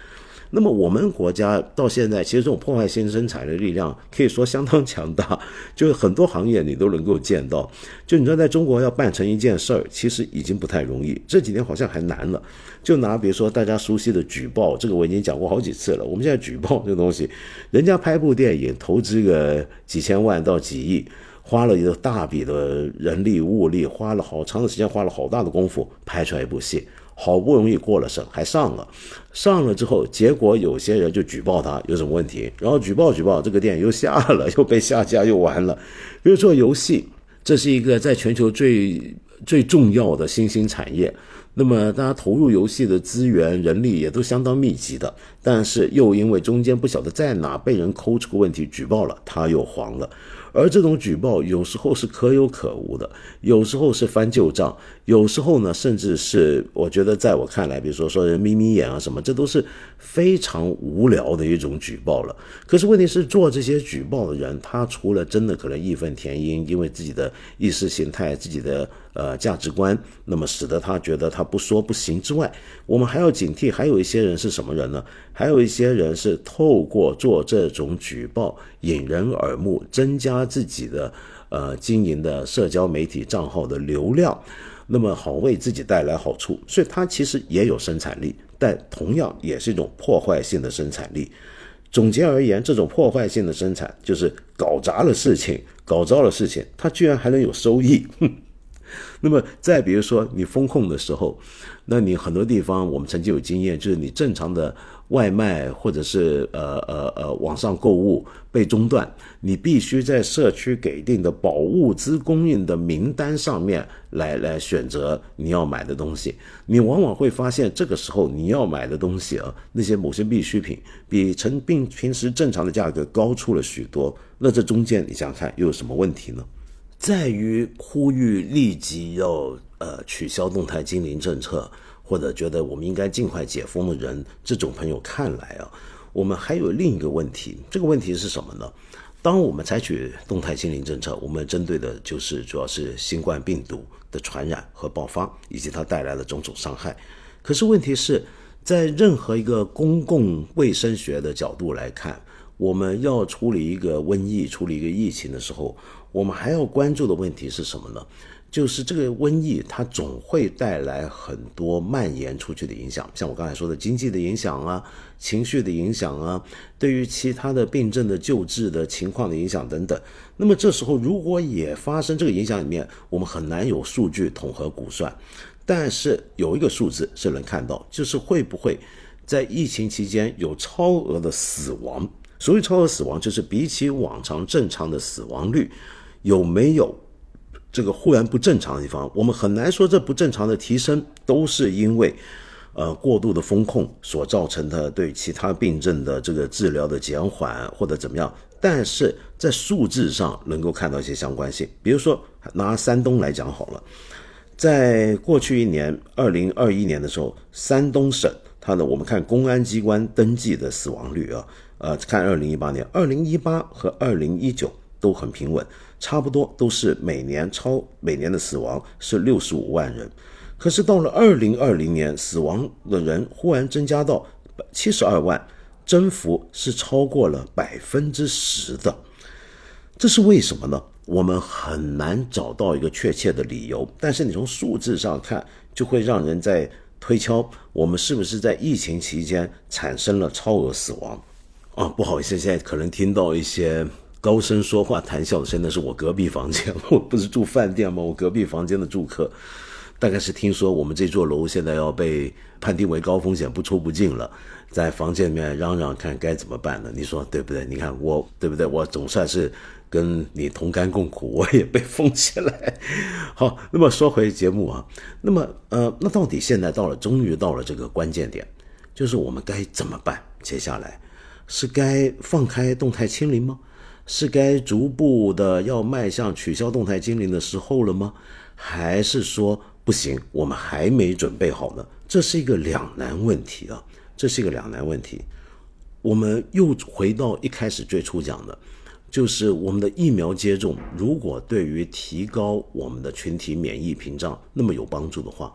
那么我们国家到现在，其实这种破坏性生产的力量可以说相当强大，就是很多行业你都能够见到。就你知道，在中国要办成一件事儿，其实已经不太容易。这几年好像还难了。就拿比如说大家熟悉的举报，这个我已经讲过好几次了。我们现在举报这个东西，人家拍部电影投资个几千万到几亿，花了一个大笔的人力物力，花了好长的时间，花了好大的功夫拍出来一部戏。好不容易过了审，还上了，上了之后，结果有些人就举报他有什么问题，然后举报举报，这个电影又下了，又被下架，又完了。比如做游戏，这是一个在全球最最重要的新兴产业，那么大家投入游戏的资源、人力也都相当密集的，但是又因为中间不晓得在哪被人抠出个问题举报了，他又黄了。而这种举报有时候是可有可无的，有时候是翻旧账，有时候呢，甚至是我觉得在我看来，比如说说人眯眯眼啊什么，这都是非常无聊的一种举报了。可是问题是，做这些举报的人，他除了真的可能义愤填膺，因为自己的意识形态、自己的呃价值观，那么使得他觉得他不说不行之外，我们还要警惕，还有一些人是什么人呢？还有一些人是透过做这种举报引人耳目，增加自己的呃经营的社交媒体账号的流量，那么好为自己带来好处，所以它其实也有生产力，但同样也是一种破坏性的生产力。总结而言，这种破坏性的生产就是搞砸了事情，搞糟了事情，它居然还能有收益。哼 那么再比如说你风控的时候，那你很多地方我们曾经有经验，就是你正常的。外卖或者是呃呃呃网上购物被中断，你必须在社区给定的保物资供应的名单上面来来选择你要买的东西。你往往会发现，这个时候你要买的东西啊，那些某些必需品比成并平时正常的价格高出了许多。那这中间你想想看又有什么问题呢？在于呼吁立即要呃取消动态清零政策。或者觉得我们应该尽快解封的人，这种朋友看来啊，我们还有另一个问题。这个问题是什么呢？当我们采取动态清零政策，我们针对的就是主要是新冠病毒的传染和爆发，以及它带来的种种伤害。可是问题是在任何一个公共卫生学的角度来看，我们要处理一个瘟疫、处理一个疫情的时候，我们还要关注的问题是什么呢？就是这个瘟疫，它总会带来很多蔓延出去的影响，像我刚才说的经济的影响啊，情绪的影响啊，对于其他的病症的救治的情况的影响等等。那么这时候如果也发生这个影响里面，我们很难有数据统合估算，但是有一个数字是能看到，就是会不会在疫情期间有超额的死亡？所谓超额死亡，就是比起往常正常的死亡率，有没有？这个忽然不正常的地方，我们很难说这不正常的提升都是因为，呃，过度的风控所造成的对其他病症的这个治疗的减缓或者怎么样。但是在数字上能够看到一些相关性，比如说拿山东来讲好了，在过去一年，二零二一年的时候，山东省它的我们看公安机关登记的死亡率啊，呃，看二零一八年，二零一八和二零一九都很平稳。差不多都是每年超每年的死亡是六十五万人，可是到了二零二零年，死亡的人忽然增加到七十二万，增幅是超过了百分之十的，这是为什么呢？我们很难找到一个确切的理由，但是你从数字上看，就会让人在推敲我们是不是在疫情期间产生了超额死亡啊？不好意思，现在可能听到一些。高声说话、谈笑的声，那是我隔壁房间。我不是住饭店吗？我隔壁房间的住客，大概是听说我们这座楼现在要被判定为高风险、不出不进了，在房间里面嚷嚷，看该怎么办呢？你说对不对？你看我对不对？我总算是跟你同甘共苦，我也被封起来。好，那么说回节目啊，那么呃，那到底现在到了，终于到了这个关键点，就是我们该怎么办？接下来是该放开动态清零吗？是该逐步的要迈向取消动态清零的时候了吗？还是说不行，我们还没准备好呢？这是一个两难问题啊！这是一个两难问题。我们又回到一开始最初讲的，就是我们的疫苗接种，如果对于提高我们的群体免疫屏障那么有帮助的话，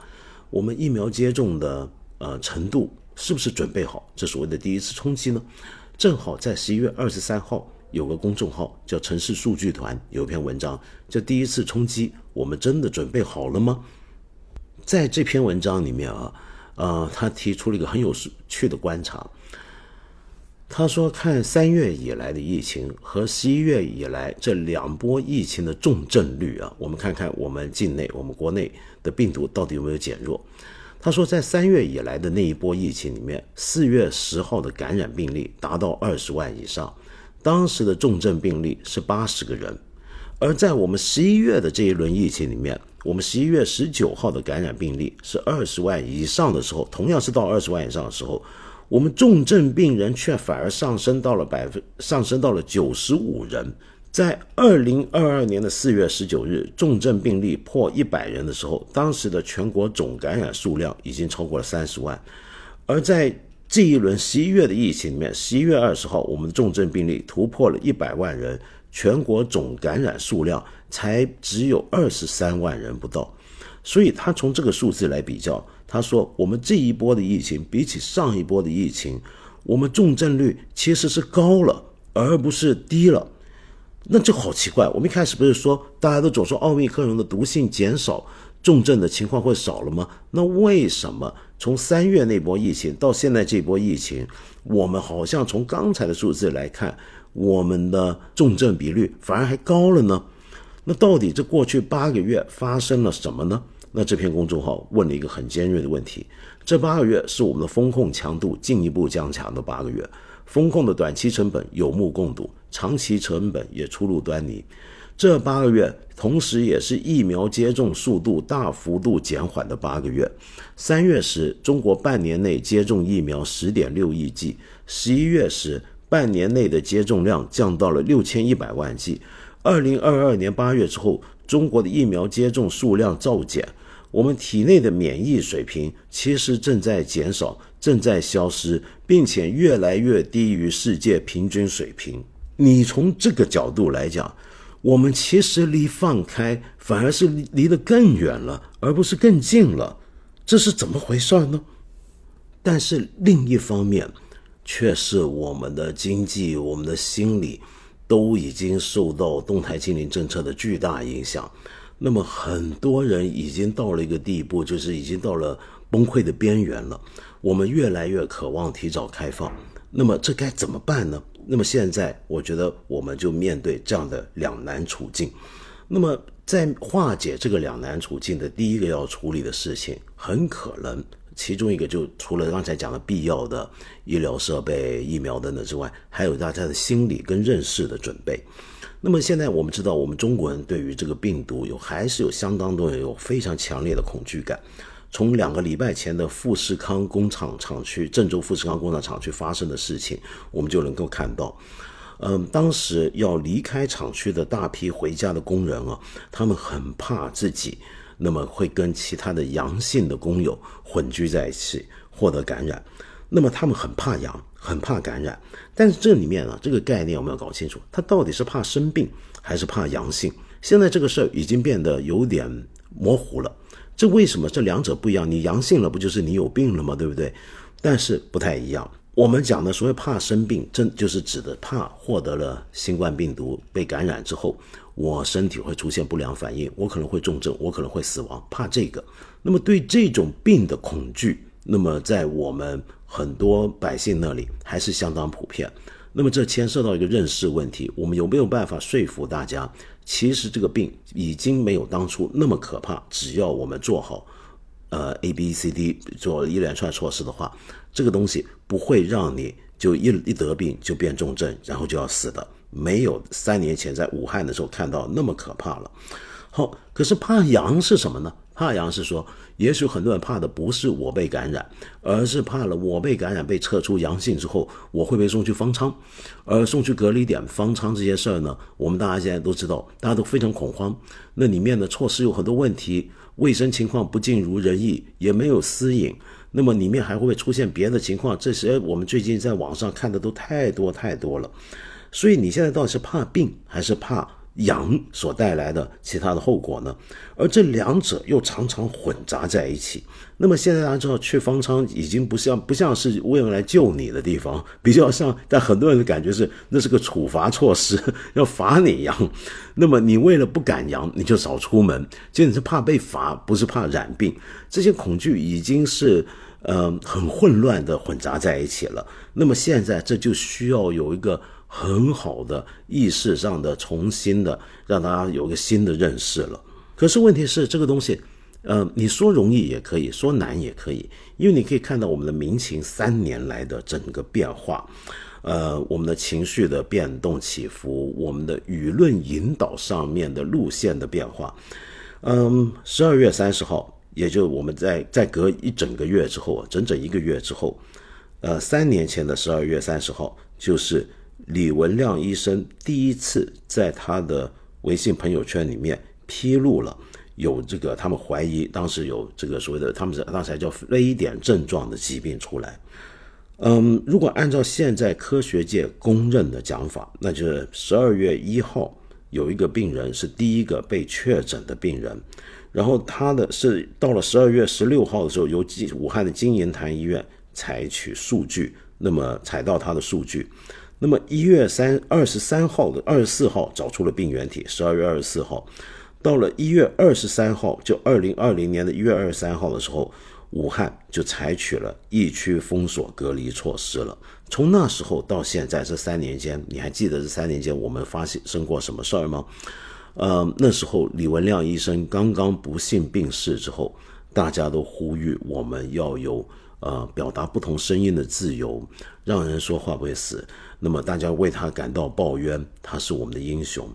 我们疫苗接种的呃程度是不是准备好？这所谓的第一次冲击呢？正好在十一月二十三号。有个公众号叫城市数据团，有篇文章叫“第一次冲击”，我们真的准备好了吗？在这篇文章里面啊，呃，他提出了一个很有趣的观察。他说，看三月以来的疫情和十一月以来这两波疫情的重症率啊，我们看看我们境内、我们国内的病毒到底有没有减弱。他说，在三月以来的那一波疫情里面，四月十号的感染病例达到二十万以上。当时的重症病例是八十个人，而在我们十一月的这一轮疫情里面，我们十一月十九号的感染病例是二十万以上的时候，同样是到二十万以上的时候，我们重症病人却反而上升到了百分上升到了九十五人。在二零二二年的四月十九日，重症病例破一百人的时候，当时的全国总感染数量已经超过了三十万，而在这一轮十一月的疫情里面，十一月二十号，我们的重症病例突破了一百万人，全国总感染数量才只有二十三万人不到。所以他从这个数字来比较，他说我们这一波的疫情比起上一波的疫情，我们重症率其实是高了，而不是低了。那就好奇怪，我们一开始不是说大家都总说奥密克戎的毒性减少，重症的情况会少了吗？那为什么？从三月那波疫情到现在这波疫情，我们好像从刚才的数字来看，我们的重症比率反而还高了呢。那到底这过去八个月发生了什么呢？那这篇公众号问了一个很尖锐的问题：这八个月是我们的风控强度进一步加强的八个月，风控的短期成本有目共睹，长期成本也初露端倪。这八个月，同时也是疫苗接种速度大幅度减缓的八个月。三月时，中国半年内接种疫苗十点六亿剂；十一月时，半年内的接种量降到了六千一百万剂。二零二二年八月之后，中国的疫苗接种数量骤减，我们体内的免疫水平其实正在减少，正在消失，并且越来越低于世界平均水平。你从这个角度来讲，我们其实离放开反而是离得更远了，而不是更近了。这是怎么回事呢？但是另一方面，却是我们的经济、我们的心理都已经受到动态清零政策的巨大影响。那么很多人已经到了一个地步，就是已经到了崩溃的边缘了。我们越来越渴望提早开放，那么这该怎么办呢？那么现在，我觉得我们就面对这样的两难处境。那么，在化解这个两难处境的第一个要处理的事情，很可能其中一个就除了刚才讲的必要的医疗设备、疫苗等等之外，还有大家的心理跟认识的准备。那么现在我们知道，我们中国人对于这个病毒有还是有相当多有非常强烈的恐惧感。从两个礼拜前的富士康工厂厂区郑州富士康工厂厂区发生的事情，我们就能够看到，嗯，当时要离开厂区的大批回家的工人啊，他们很怕自己那么会跟其他的阳性的工友混居在一起，获得感染。那么他们很怕阳，很怕感染。但是这里面啊，这个概念我们要搞清楚，他到底是怕生病还是怕阳性？现在这个事儿已经变得有点模糊了。这为什么这两者不一样？你阳性了，不就是你有病了吗？对不对？但是不太一样。我们讲的所谓怕生病，真就是指的怕获得了新冠病毒被感染之后，我身体会出现不良反应，我可能会重症，我可能会死亡，怕这个。那么对这种病的恐惧，那么在我们很多百姓那里还是相当普遍。那么这牵涉到一个认识问题，我们有没有办法说服大家？其实这个病已经没有当初那么可怕，只要我们做好，呃 A B C D 做一连串措施的话，这个东西不会让你就一一得病就变重症，然后就要死的，没有三年前在武汉的时候看到那么可怕了。好，可是怕阳是什么呢？怕阳是说，也许很多人怕的不是我被感染，而是怕了我被感染被测出阳性之后，我会被送去方舱，而送去隔离点方舱这些事儿呢，我们大家现在都知道，大家都非常恐慌。那里面的措施有很多问题，卫生情况不尽如人意，也没有私隐。那么里面还会不会出现别的情况？这些我们最近在网上看的都太多太多了。所以你现在到底是怕病还是怕？阳所带来的其他的后果呢？而这两者又常常混杂在一起。那么现在大家知道，去方舱已经不像不像是为了来救你的地方，比较像，但很多人的感觉是那是个处罚措施，要罚你阳。那么你为了不敢阳，你就少出门，就你是怕被罚，不是怕染病。这些恐惧已经是呃很混乱的混杂在一起了。那么现在这就需要有一个。很好的意识上的重新的让大家有个新的认识了。可是问题是这个东西，呃，你说容易也可以说难也可以，因为你可以看到我们的民情三年来的整个变化，呃，我们的情绪的变动起伏，我们的舆论引导上面的路线的变化。嗯，十二月三十号，也就我们在在隔一整个月之后，整整一个月之后，呃，三年前的十二月三十号就是。李文亮医生第一次在他的微信朋友圈里面披露了有这个，他们怀疑当时有这个所谓的，他们当时还叫非典症状的疾病出来。嗯，如果按照现在科学界公认的讲法，那就是十二月一号有一个病人是第一个被确诊的病人，然后他的是到了十二月十六号的时候，由武汉的金银潭医院采取数据，那么采到他的数据。那么一月三二十三号的二十四号找出了病原体，十二月二十四号，到了一月二十三号，就二零二零年的一月二十三号的时候，武汉就采取了疫区封锁隔离措施了。从那时候到现在这三年间，你还记得这三年间我们发生过什么事儿吗？呃，那时候李文亮医生刚刚不幸病逝之后，大家都呼吁我们要有呃表达不同声音的自由，让人说话不会死。那么大家为他感到抱冤，他是我们的英雄。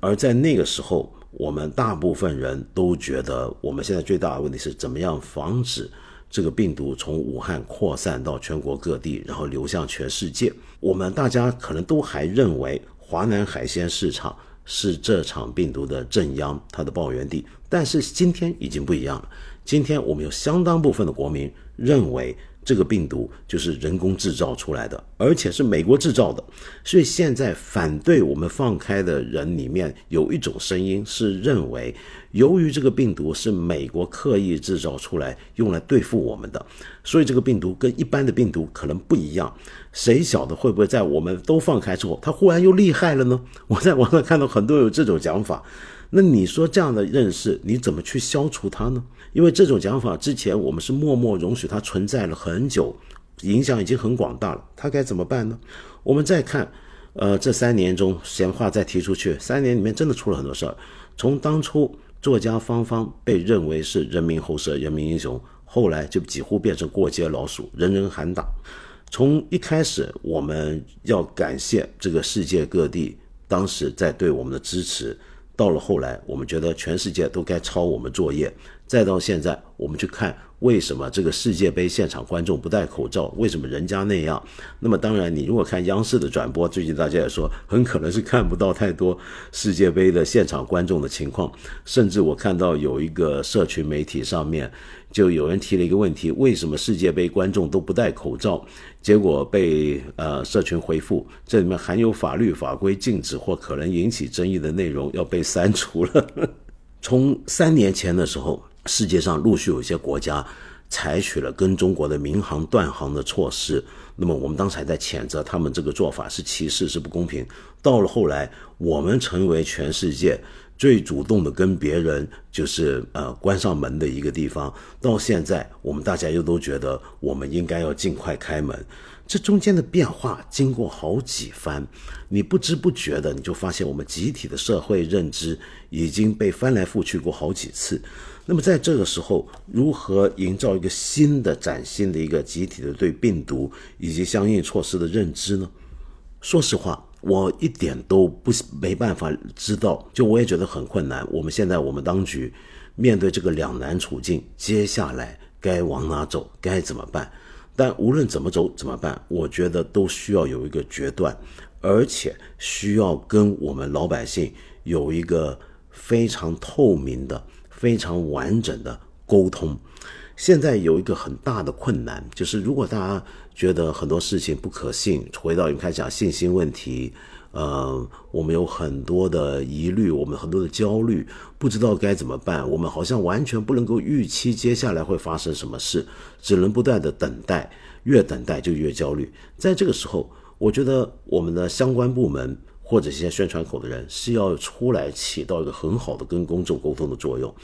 而在那个时候，我们大部分人都觉得，我们现在最大的问题是怎么样防止这个病毒从武汉扩散到全国各地，然后流向全世界。我们大家可能都还认为华南海鲜市场是这场病毒的正央，它的报源地。但是今天已经不一样了，今天我们有相当部分的国民认为。这个病毒就是人工制造出来的，而且是美国制造的，所以现在反对我们放开的人里面有一种声音是认为，由于这个病毒是美国刻意制造出来用来对付我们的，所以这个病毒跟一般的病毒可能不一样。谁晓得会不会在我们都放开之后，它忽然又厉害了呢？我在网上看到很多有这种讲法。那你说这样的认识，你怎么去消除它呢？因为这种讲法之前我们是默默容许它存在了很久，影响已经很广大了，它该怎么办呢？我们再看，呃，这三年中闲话再提出去，三年里面真的出了很多事儿。从当初作家方方被认为是人民喉舌、人民英雄，后来就几乎变成过街老鼠，人人喊打。从一开始我们要感谢这个世界各地。当时在对我们的支持。到了后来，我们觉得全世界都该抄我们作业。再到现在，我们去看为什么这个世界杯现场观众不戴口罩，为什么人家那样？那么当然，你如果看央视的转播，最近大家也说很可能是看不到太多世界杯的现场观众的情况。甚至我看到有一个社群媒体上面就有人提了一个问题：为什么世界杯观众都不戴口罩？结果被呃社群回复，这里面含有法律法规禁止或可能引起争议的内容要被删除了。从三年前的时候。世界上陆续有一些国家采取了跟中国的民航断航的措施，那么我们当时还在谴责他们这个做法是歧视，是不公平。到了后来，我们成为全世界最主动的跟别人就是呃关上门的一个地方。到现在，我们大家又都觉得我们应该要尽快开门。这中间的变化经过好几番，你不知不觉的你就发现，我们集体的社会认知已经被翻来覆去过好几次。那么在这个时候，如何营造一个新的、崭新的一个集体的对病毒以及相应措施的认知呢？说实话，我一点都不没办法知道，就我也觉得很困难。我们现在我们当局面对这个两难处境，接下来该往哪走，该怎么办？但无论怎么走怎么办，我觉得都需要有一个决断，而且需要跟我们老百姓有一个非常透明的。非常完整的沟通。现在有一个很大的困难，就是如果大家觉得很多事情不可信，回到你开始讲信心问题，呃，我们有很多的疑虑，我们很多的焦虑，不知道该怎么办。我们好像完全不能够预期接下来会发生什么事，只能不断的等待，越等待就越焦虑。在这个时候，我觉得我们的相关部门。或者一些宣传口的人是要出来起到一个很好的跟公众沟通的作用，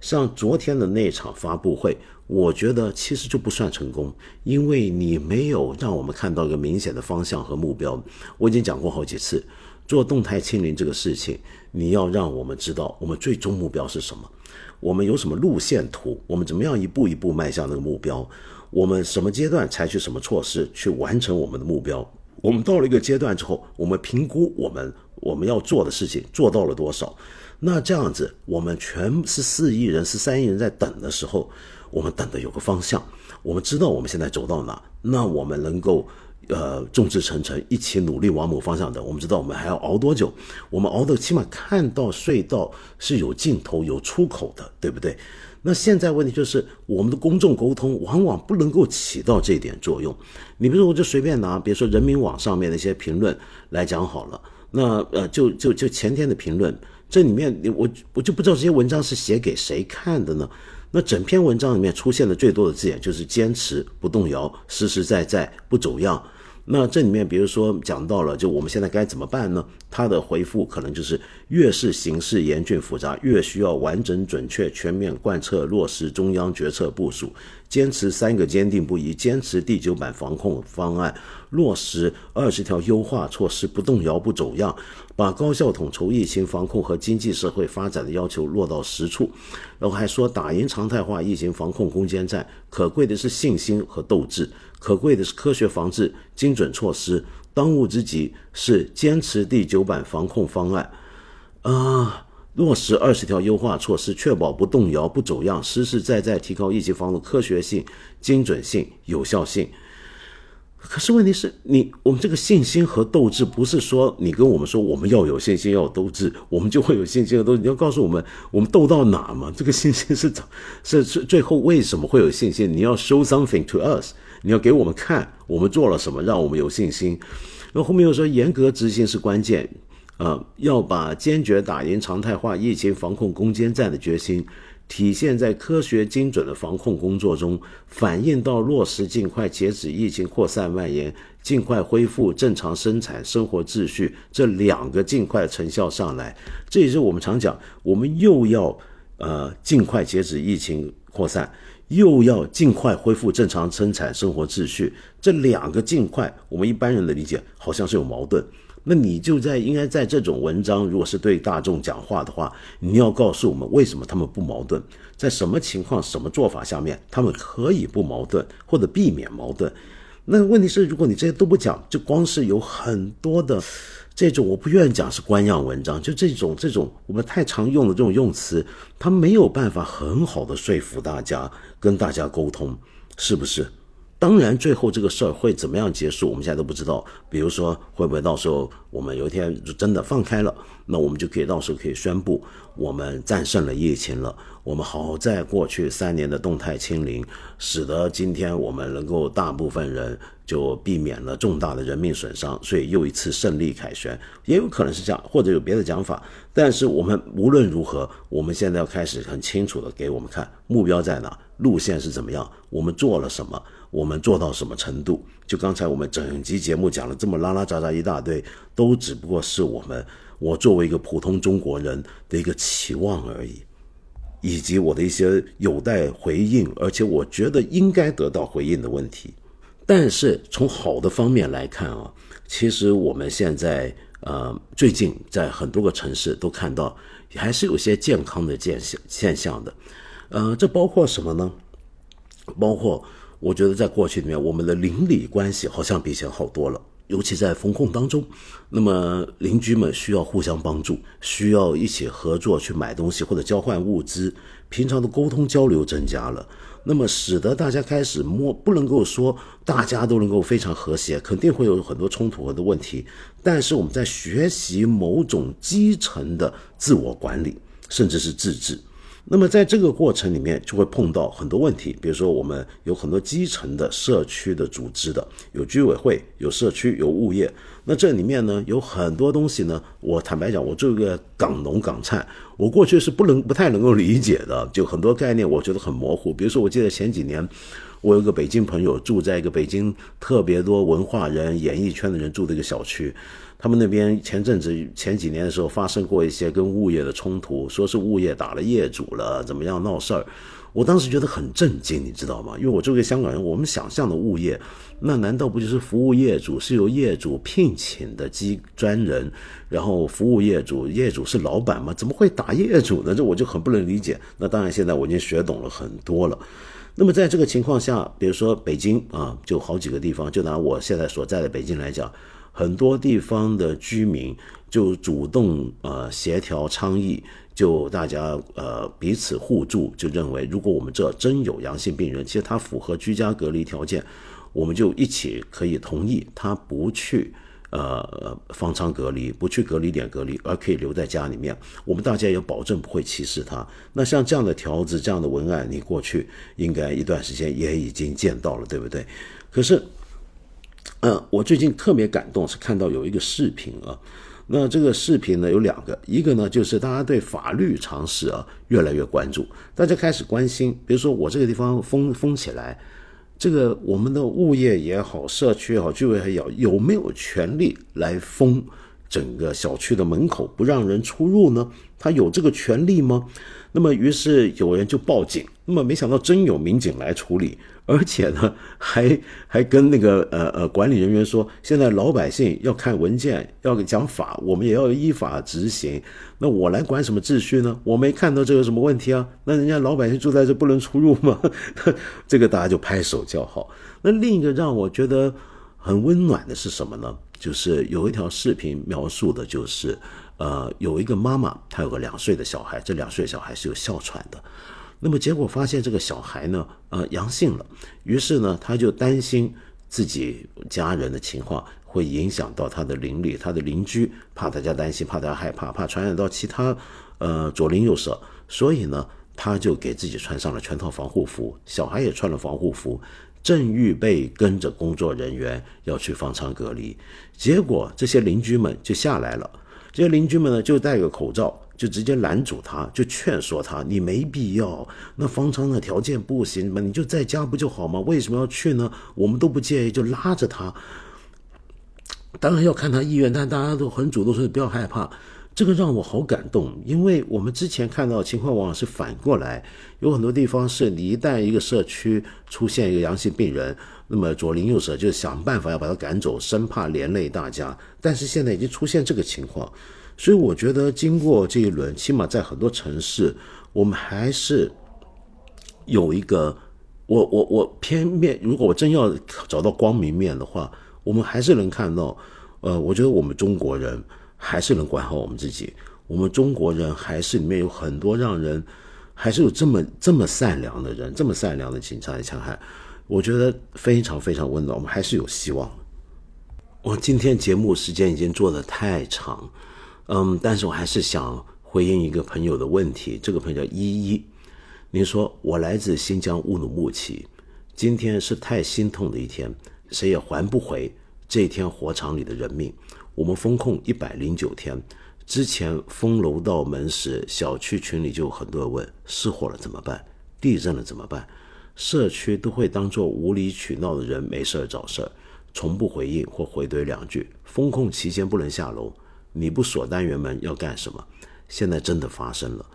像昨天的那场发布会，我觉得其实就不算成功，因为你没有让我们看到一个明显的方向和目标。我已经讲过好几次，做动态清零这个事情，你要让我们知道我们最终目标是什么，我们有什么路线图，我们怎么样一步一步迈向那个目标，我们什么阶段采取什么措施去完成我们的目标。我们到了一个阶段之后，我们评估我们我们要做的事情做到了多少。那这样子，我们全是四亿人、十三亿人在等的时候，我们等的有个方向，我们知道我们现在走到哪，那我们能够呃众志成城，一起努力往某方向的。我们知道我们还要熬多久，我们熬的起码看到隧道是有尽头、有出口的，对不对？那现在问题就是，我们的公众沟通往往不能够起到这点作用。你比如说，我就随便拿，比如说人民网上面的一些评论来讲好了。那呃，就就就前天的评论，这里面我我就不知道这些文章是写给谁看的呢？那整篇文章里面出现的最多的字眼就是坚持不动摇，实实在在不走样。那这里面，比如说讲到了，就我们现在该怎么办呢？他的回复可能就是：越是形势严峻复杂，越需要完整、准确、全面贯彻落实中央决策部署，坚持三个坚定不移，坚持第九版防控方案，落实二十条优化措施，不动摇、不走样，把高效统筹疫情防控和经济社会发展的要求落到实处。然后还说，打赢常态化疫情防控攻坚战，可贵的是信心和斗志。可贵的是科学防治、精准措施，当务之急是坚持第九版防控方案，啊，落实二十条优化措施，确保不动摇、不走样，实实在在提高疫情防控科学性、精准性、有效性。可是问题是你，我们这个信心和斗志，不是说你跟我们说我们要有信心、要有斗志，我们就会有信心和斗志。你要告诉我们，我们斗到哪嘛？这个信心是怎？是是最后为什么会有信心？你要 show something to us。你要给我们看，我们做了什么，让我们有信心。那后面又说，严格执行是关键，呃，要把坚决打赢常态化疫情防控攻坚战的决心，体现在科学精准的防控工作中，反映到落实尽快截止疫情扩散蔓延，尽快恢复正常生产生活秩序这两个尽快成效上来。这也是我们常讲，我们又要呃尽快截止疫情扩散。又要尽快恢复正常生产生活秩序，这两个尽快，我们一般人的理解好像是有矛盾。那你就在应该在这种文章，如果是对大众讲话的话，你要告诉我们为什么他们不矛盾，在什么情况、什么做法下面，他们可以不矛盾或者避免矛盾。那问题是，如果你这些都不讲，就光是有很多的这种我不愿意讲是官样文章，就这种这种我们太常用的这种用词，它没有办法很好的说服大家，跟大家沟通，是不是？当然，最后这个事儿会怎么样结束，我们现在都不知道。比如说，会不会到时候我们有一天就真的放开了，那我们就可以到时候可以宣布我们战胜了疫情了。我们好在过去三年的动态清零，使得今天我们能够大部分人就避免了重大的人命损伤，所以又一次胜利凯旋。也有可能是这样，或者有别的讲法。但是我们无论如何，我们现在要开始很清楚的给我们看目标在哪，路线是怎么样，我们做了什么。我们做到什么程度？就刚才我们整集节目讲了这么拉拉杂杂一大堆，都只不过是我们我作为一个普通中国人的一个期望而已，以及我的一些有待回应，而且我觉得应该得到回应的问题。但是从好的方面来看啊，其实我们现在呃最近在很多个城市都看到还是有些健康的现象现象的，呃，这包括什么呢？包括。我觉得在过去里面，我们的邻里关系好像比以前好多了，尤其在风控当中，那么邻居们需要互相帮助，需要一起合作去买东西或者交换物资，平常的沟通交流增加了，那么使得大家开始摸，不能够说大家都能够非常和谐，肯定会有很多冲突和的问题，但是我们在学习某种基层的自我管理，甚至是自治。那么在这个过程里面，就会碰到很多问题，比如说我们有很多基层的社区的组织的，有居委会，有社区，有物业。那这里面呢，有很多东西呢，我坦白讲，我作为一个港农港灿，我过去是不能不太能够理解的，就很多概念我觉得很模糊。比如说，我记得前几年，我有个北京朋友住在一个北京特别多文化人、演艺圈的人住的一个小区。他们那边前阵子前几年的时候发生过一些跟物业的冲突，说是物业打了业主了，怎么样闹事儿？我当时觉得很震惊，你知道吗？因为我作为香港人，我们想象的物业，那难道不就是服务业主是由业主聘请的机专人，然后服务业主，业主是老板吗？怎么会打业主呢？这我就很不能理解。那当然，现在我已经学懂了很多了。那么在这个情况下，比如说北京啊，就好几个地方，就拿我现在所在的北京来讲。很多地方的居民就主动呃协调倡议，就大家呃彼此互助，就认为如果我们这真有阳性病人，其实他符合居家隔离条件，我们就一起可以同意他不去呃方舱隔离，不去隔离点隔离，而可以留在家里面。我们大家也保证不会歧视他。那像这样的条子、这样的文案，你过去应该一段时间也已经见到了，对不对？可是。嗯，我最近特别感动，是看到有一个视频啊。那这个视频呢有两个，一个呢就是大家对法律常识啊越来越关注，大家开始关心，比如说我这个地方封封起来，这个我们的物业也好，社区也好，居委会也好，有没有权利来封整个小区的门口，不让人出入呢？他有这个权利吗？那么于是有人就报警，那么没想到真有民警来处理。而且呢，还还跟那个呃呃管理人员说，现在老百姓要看文件，要讲法，我们也要依法执行。那我来管什么秩序呢？我没看到这有什么问题啊？那人家老百姓住在这不能出入吗？这个大家就拍手叫好。那另一个让我觉得很温暖的是什么呢？就是有一条视频描述的就是，呃，有一个妈妈，她有个两岁的小孩，这两岁小孩是有哮喘的。那么结果发现这个小孩呢，呃，阳性了。于是呢，他就担心自己家人的情况会影响到他的邻里、他的邻居，怕大家担心，怕大家害怕，怕传染到其他，呃，左邻右舍。所以呢，他就给自己穿上了全套防护服，小孩也穿了防护服，正预备跟着工作人员要去方舱隔离。结果这些邻居们就下来了，这些邻居们呢就戴个口罩。就直接拦住他，就劝说他：“你没必要，那方舱的条件不行嘛，你就在家不就好吗？为什么要去呢？我们都不介意，就拉着他。当然要看他意愿，但大家都很主动说不要害怕。这个让我好感动，因为我们之前看到情况往往是反过来，有很多地方是你一旦一个社区出现一个阳性病人，那么左邻右舍就想办法要把他赶走，生怕连累大家。但是现在已经出现这个情况。”所以我觉得，经过这一轮，起码在很多城市，我们还是有一个，我我我偏面，如果我真要找到光明面的话，我们还是能看到，呃，我觉得我们中国人还是能管好我们自己。我们中国人还是里面有很多让人，还是有这么这么善良的人，这么善良的警察来强悍，我觉得非常非常温暖。我们还是有希望。我今天节目时间已经做的太长，嗯，但是我还是想回应一个朋友的问题。这个朋友叫依依，您说我来自新疆乌鲁木齐，今天是太心痛的一天，谁也还不回这一天火场里的人命。我们封控一百零九天。之前封楼道门时，小区群里就有很多人问：失火了怎么办？地震了怎么办？社区都会当做无理取闹的人没事找事儿，从不回应或回怼两句。封控期间不能下楼，你不锁单元门要干什么？现在真的发生了，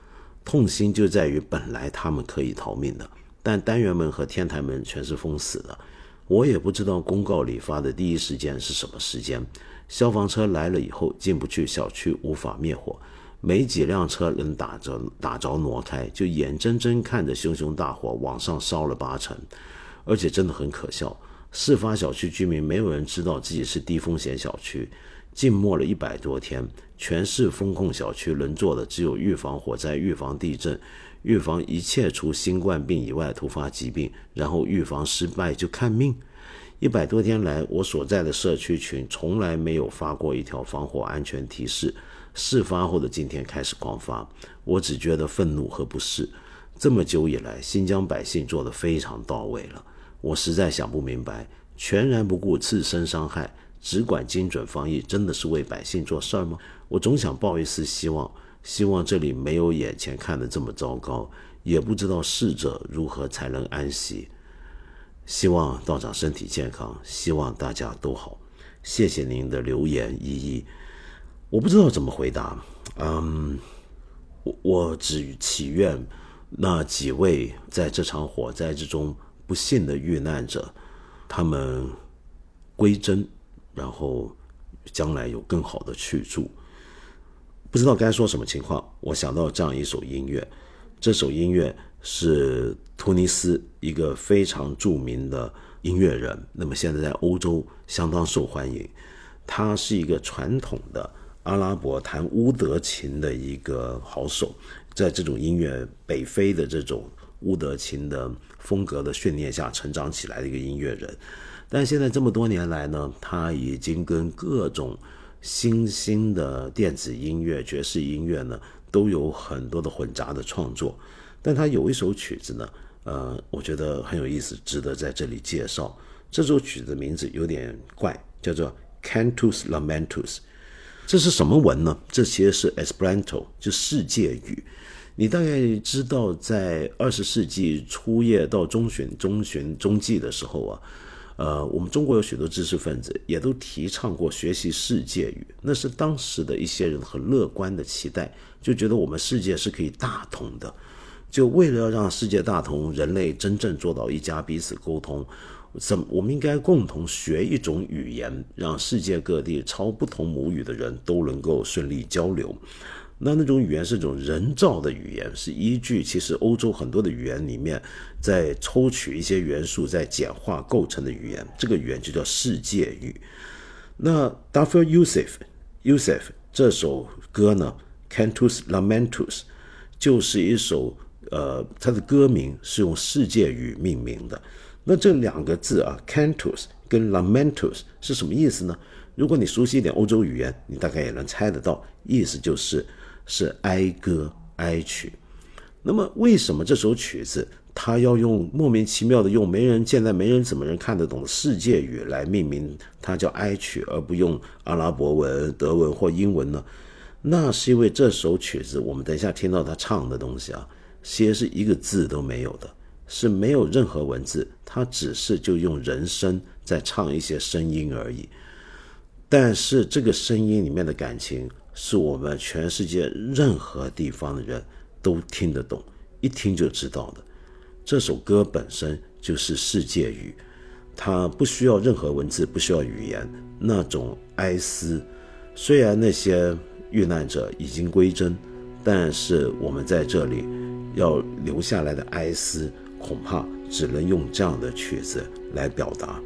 痛心就在于本来他们可以逃命的，但单元门和天台门全是封死的。我也不知道公告里发的第一时间是什么时间。消防车来了以后进不去小区，无法灭火，没几辆车能打着打着挪开，就眼睁睁看着熊熊大火往上烧了八成，而且真的很可笑。事发小区居民没有人知道自己是低风险小区，静默了一百多天，全市风控小区能做的只有预防火灾、预防地震、预防一切除新冠病以外突发疾病，然后预防失败就看命。一百多天来，我所在的社区群从来没有发过一条防火安全提示。事发后的今天开始狂发，我只觉得愤怒和不适。这么久以来，新疆百姓做得非常到位了，我实在想不明白，全然不顾自身伤害，只管精准防疫，真的是为百姓做事儿吗？我总想抱一丝希望，希望这里没有眼前看的这么糟糕，也不知道逝者如何才能安息。希望道长身体健康，希望大家都好。谢谢您的留言，依依。我不知道怎么回答，嗯，我我只祈愿那几位在这场火灾之中不幸的遇难者，他们归真，然后将来有更好的去处。不知道该说什么情况，我想到这样一首音乐，这首音乐。是突尼斯一个非常著名的音乐人，那么现在在欧洲相当受欢迎。他是一个传统的阿拉伯弹乌德琴的一个好手，在这种音乐北非的这种乌德琴的风格的训练下成长起来的一个音乐人。但现在这么多年来呢，他已经跟各种新兴的电子音乐、爵士音乐呢都有很多的混杂的创作。但他有一首曲子呢，呃，我觉得很有意思，值得在这里介绍。这首曲子的名字有点怪，叫做 Cantus Lamentus。这是什么文呢？这其实是 Esperanto，就世界语。你大概知道，在二十世纪初叶到中旬、中旬、中季的时候啊，呃，我们中国有许多知识分子也都提倡过学习世界语。那是当时的一些人很乐观的期待，就觉得我们世界是可以大同的。就为了要让世界大同，人类真正做到一家彼此沟通，怎我们应该共同学一种语言，让世界各地超不同母语的人都能够顺利交流。那那种语言是一种人造的语言，是依据其实欧洲很多的语言里面在抽取一些元素，在简化构成的语言。这个语言就叫世界语。那 Dafir Yusuf Yusuf 这首歌呢，Cantus Lamentus，就是一首。呃，它的歌名是用世界语命名的。那这两个字啊，cantus 跟 lamentus 是什么意思呢？如果你熟悉一点欧洲语言，你大概也能猜得到，意思就是是哀歌哀曲。那么为什么这首曲子它要用莫名其妙的用没人现在没人怎么人看得懂的世界语来命名它叫哀曲，而不用阿拉伯文、德文或英文呢？那是因为这首曲子，我们等一下听到他唱的东西啊。其实是一个字都没有的，是没有任何文字，他只是就用人声在唱一些声音而已。但是这个声音里面的感情，是我们全世界任何地方的人都听得懂，一听就知道的。这首歌本身就是世界语，它不需要任何文字，不需要语言，那种哀思。虽然那些遇难者已经归真，但是我们在这里。要留下来的哀思，恐怕只能用这样的曲子来表达。